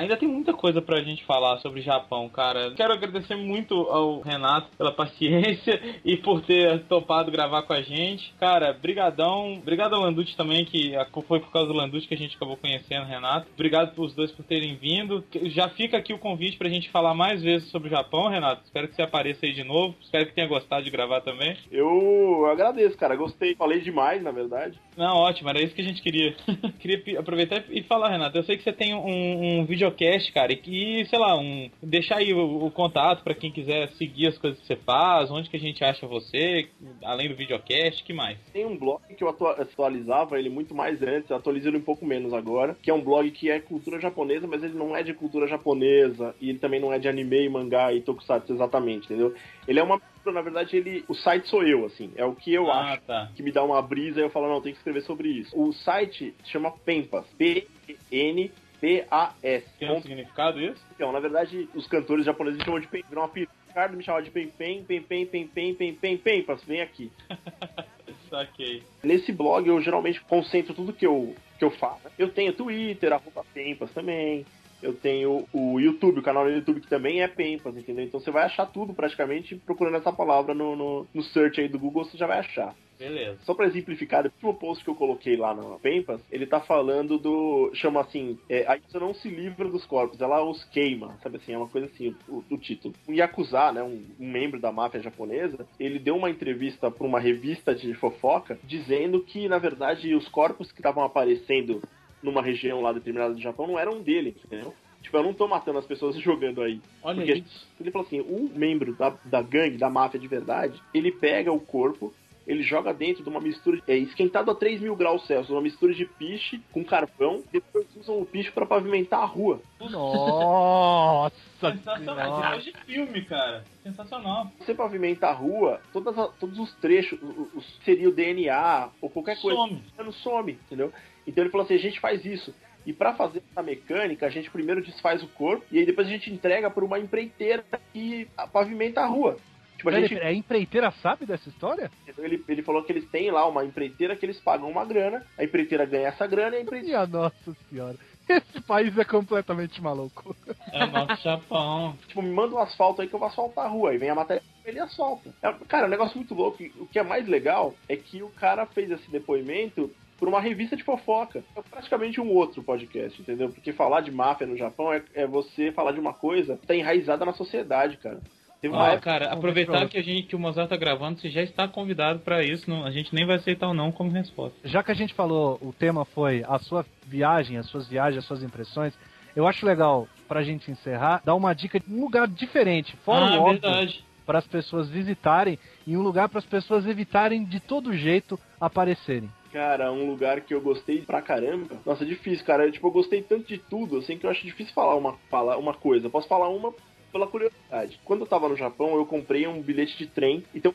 ainda tem muita coisa pra gente falar sobre Japão, cara. Quero agradecer muito ao Renato pela paciência e por ter topado gravar com a gente. Cara, brigadão. Obrigado ao Landucci também, que foi por causa do Landucci que a gente acabou conhecendo, Renato. Obrigado pros dois por terem vindo. Já fica aqui o convite pra gente falar mais vezes sobre o Japão, Renato. Espero que você apareça aí de novo. Espero que tenha gostado de gravar também. Eu agradeço, cara. Gostei. Falei demais, na verdade. Não, ótimo. Era isso que a gente queria. queria aproveitar e falar, Renato. Eu sei que você tem um, um videocast, cara, e que, sei lá, um deixar aí o, o contato para quem quiser seguir as coisas que você faz, onde que a gente acha você, além do videocast, que mais? Tem um blog que eu atualizava ele muito mais antes, atualizo ele um pouco menos agora, que é um blog que é cultura japonesa, mas ele não é de cultura japonesa, e ele também não é de anime, mangá e tokusatsu exatamente, entendeu? Ele é uma na verdade, ele. O site sou eu, assim. É o que eu ah, acho tá. que me dá uma brisa e eu falo, não, tem que escrever sobre isso. O site chama Pempas. P-N P-A-S. Tem um significado isso? Então, na verdade, os cantores japoneses chamam de Pen. Viram uma Ricardo me chamava de Pen Pen, Pen Pen, Pen Pen, Pen Pen, Pempas, vem aqui. Saquei. Nesse blog eu geralmente concentro tudo que eu, que eu faço. Eu tenho Twitter, arroba Pempas também. Eu tenho o YouTube, o canal do YouTube que também é Pempas, entendeu? Então você vai achar tudo praticamente procurando essa palavra no, no, no search aí do Google, você já vai achar. Beleza. Só pra exemplificar, o último post que eu coloquei lá no Pempas, ele tá falando do. chama assim, é, a Yakuza não se livra dos corpos, ela os queima, sabe assim, é uma coisa assim, o, o título. O Yakuza, né, um, um, membro da máfia japonesa, ele deu uma entrevista pra uma revista de fofoca dizendo que, na verdade, os corpos que estavam aparecendo numa região lá determinada do Japão não eram dele, entendeu? Tipo, eu não tô matando as pessoas jogando aí. Olha Porque isso. ele falou assim, um membro da, da gangue, da máfia de verdade, ele pega o corpo, ele joga dentro de uma mistura é, esquentado a 3 mil graus Celsius, uma mistura de piche com carvão, depois usam o piche para pavimentar a rua. Nossa! Sensacional, depois de filme, cara. Sensacional. Você pavimenta a rua, todas a, todos os trechos, os, seria o DNA ou qualquer coisa. Some. Não some, entendeu? Então ele falou assim: a gente faz isso. E para fazer essa mecânica, a gente primeiro desfaz o corpo e aí depois a gente entrega para uma empreiteira que pavimenta a rua. Tipo, a gente... A empreiteira sabe dessa história? Ele, ele falou que eles têm lá uma empreiteira que eles pagam uma grana, a empreiteira ganha essa grana e a empreiteira. Minha nossa senhora. Esse país é completamente maluco. É o nosso Japão. Tipo, me manda um asfalto aí que eu vou asfaltar a rua. Aí vem a matéria ele asfalta. É, cara, é um negócio muito louco. O que é mais legal é que o cara fez esse depoimento por uma revista de fofoca. É praticamente um outro podcast, entendeu? Porque falar de máfia no Japão é, é você falar de uma coisa que tá enraizada na sociedade, cara. Teve uma ah, época... cara, aproveitar que a gente que o Mozart tá gravando, você já está convidado para isso, não, a gente nem vai aceitar o não como resposta. Já que a gente falou, o tema foi a sua viagem, as suas viagens, as suas impressões, eu acho legal pra gente encerrar, dar uma dica de um lugar diferente, fora ah, o óbvio, para as pessoas visitarem e um lugar para as pessoas evitarem de todo jeito aparecerem. Cara, um lugar que eu gostei pra caramba. Nossa, é difícil, cara. Eu, tipo, eu gostei tanto de tudo, assim, que eu acho difícil falar uma, falar uma coisa. Posso falar uma pela curiosidade. Quando eu tava no Japão, eu comprei um bilhete de trem. Então,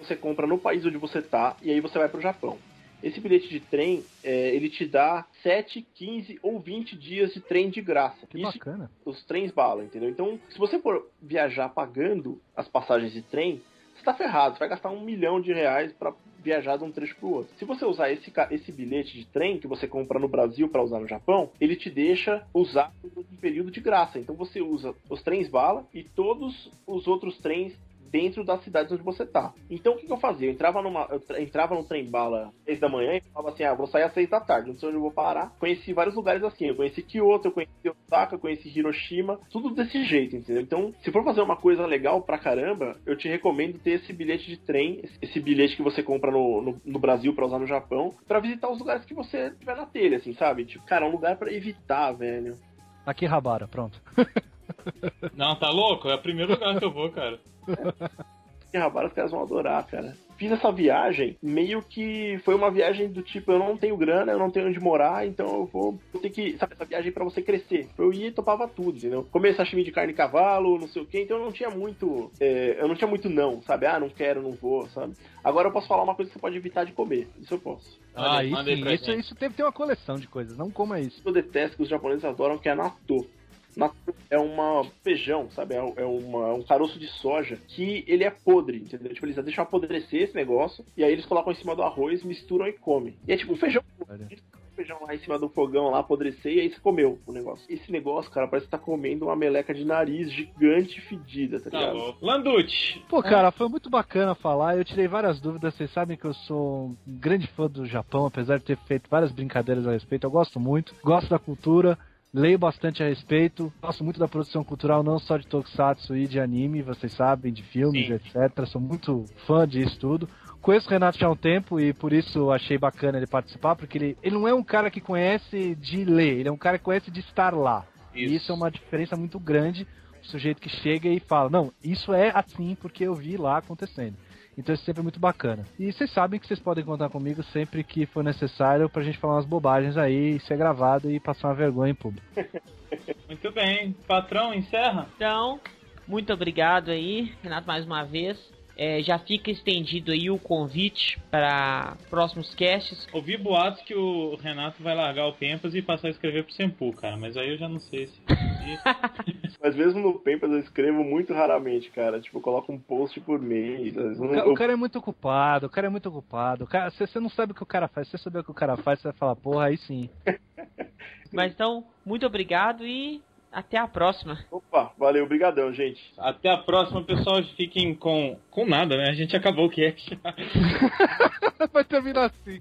você compra no país onde você tá e aí você vai pro Japão. Esse bilhete de trem, é, ele te dá 7, 15 ou 20 dias de trem de graça. Que Isso, bacana. Os trens bala, entendeu? Então, se você for viajar pagando as passagens de trem, você tá ferrado. Você vai gastar um milhão de reais para viajar de um trecho para o outro. Se você usar esse, esse bilhete de trem que você compra no Brasil para usar no Japão, ele te deixa usar um período de graça. Então você usa os trens bala e todos os outros trens dentro das cidades onde você tá. Então o que, que eu fazia? Eu entrava, numa, eu entrava no trem bala às 6 da manhã e falava assim: ah, vou sair às 6 da tarde, não sei onde eu vou parar. Conheci vários lugares assim. Eu conheci Kyoto, eu conheci Osaka, eu conheci Hiroshima, tudo desse jeito, entendeu? Então, se for fazer uma coisa legal pra caramba, eu te recomendo ter esse bilhete de trem, esse bilhete que você compra no, no, no Brasil pra usar no Japão, para visitar os lugares que você tiver na telha, assim, sabe? Tipo, cara, é um lugar para evitar, velho. Aqui Rabara, pronto. Não, tá louco? É o primeiro lugar que eu vou, cara. Rabara os caras vão adorar, cara. Fiz essa viagem, meio que foi uma viagem do tipo, eu não tenho grana, eu não tenho onde morar, então eu vou ter que, sabe, essa viagem para você crescer. Eu ia e topava tudo, entendeu? Comer sashimi de carne e cavalo, não sei o que, então eu não tinha muito, é, eu não tinha muito não, sabe? Ah, não quero, não vou, sabe? Agora eu posso falar uma coisa que você pode evitar de comer, isso eu posso. Ah, isso, isso, isso deve ter uma coleção de coisas, não coma isso. Eu detesto que os japoneses adoram, que é natto é uma feijão, sabe? É, é, uma, um caroço de soja que ele é podre, entendeu? Tipo, eles deixam apodrecer esse negócio e aí eles colocam em cima do arroz, misturam e comem. E é tipo um feijão. feijão lá em cima do fogão lá, apodrecer, e aí você comeu o negócio. Esse negócio, cara, parece que tá comendo uma meleca de nariz gigante e fedida, tá, Tá ligado? bom. Landucci. Pô, cara, foi muito bacana falar. Eu tirei várias dúvidas. Vocês sabem que eu sou um grande fã do Japão, apesar de ter feito várias brincadeiras a respeito. Eu gosto muito, gosto da cultura, leio bastante a respeito. Gosto muito da produção cultural, não só de tokusatsu e de anime, vocês sabem, de filmes, Sim. etc. Sou muito fã disso tudo. Conheço o Renato já há um tempo e por isso achei bacana ele participar, porque ele, ele não é um cara que conhece de ler, ele é um cara que conhece de estar lá. E isso é uma diferença muito grande. O sujeito que chega e fala, não, isso é assim porque eu vi lá acontecendo. Então isso sempre é muito bacana. E vocês sabem que vocês podem contar comigo sempre que for necessário pra gente falar umas bobagens aí, ser gravado e passar uma vergonha em público. Muito bem. Patrão, encerra? Então, muito obrigado aí, Renato, mais uma vez. É, já fica estendido aí o convite para próximos casts. Ouvi boatos que o Renato vai largar o Pempas e passar a escrever pro Sempu, cara. Mas aí eu já não sei se. Mas mesmo no Pempas eu escrevo muito raramente, cara. Tipo, eu coloco um post por mês. vezes O, cara é muito ocupado, o cara é muito ocupado. O cara, se você não sabe o que o cara faz, se você souber o que o cara faz, você vai falar, porra, aí sim. Mas então, muito obrigado e até a próxima. Opa, valeu, obrigadão, gente. Até a próxima, pessoal. Fiquem com com nada, né? A gente acabou o que? Vai terminar assim.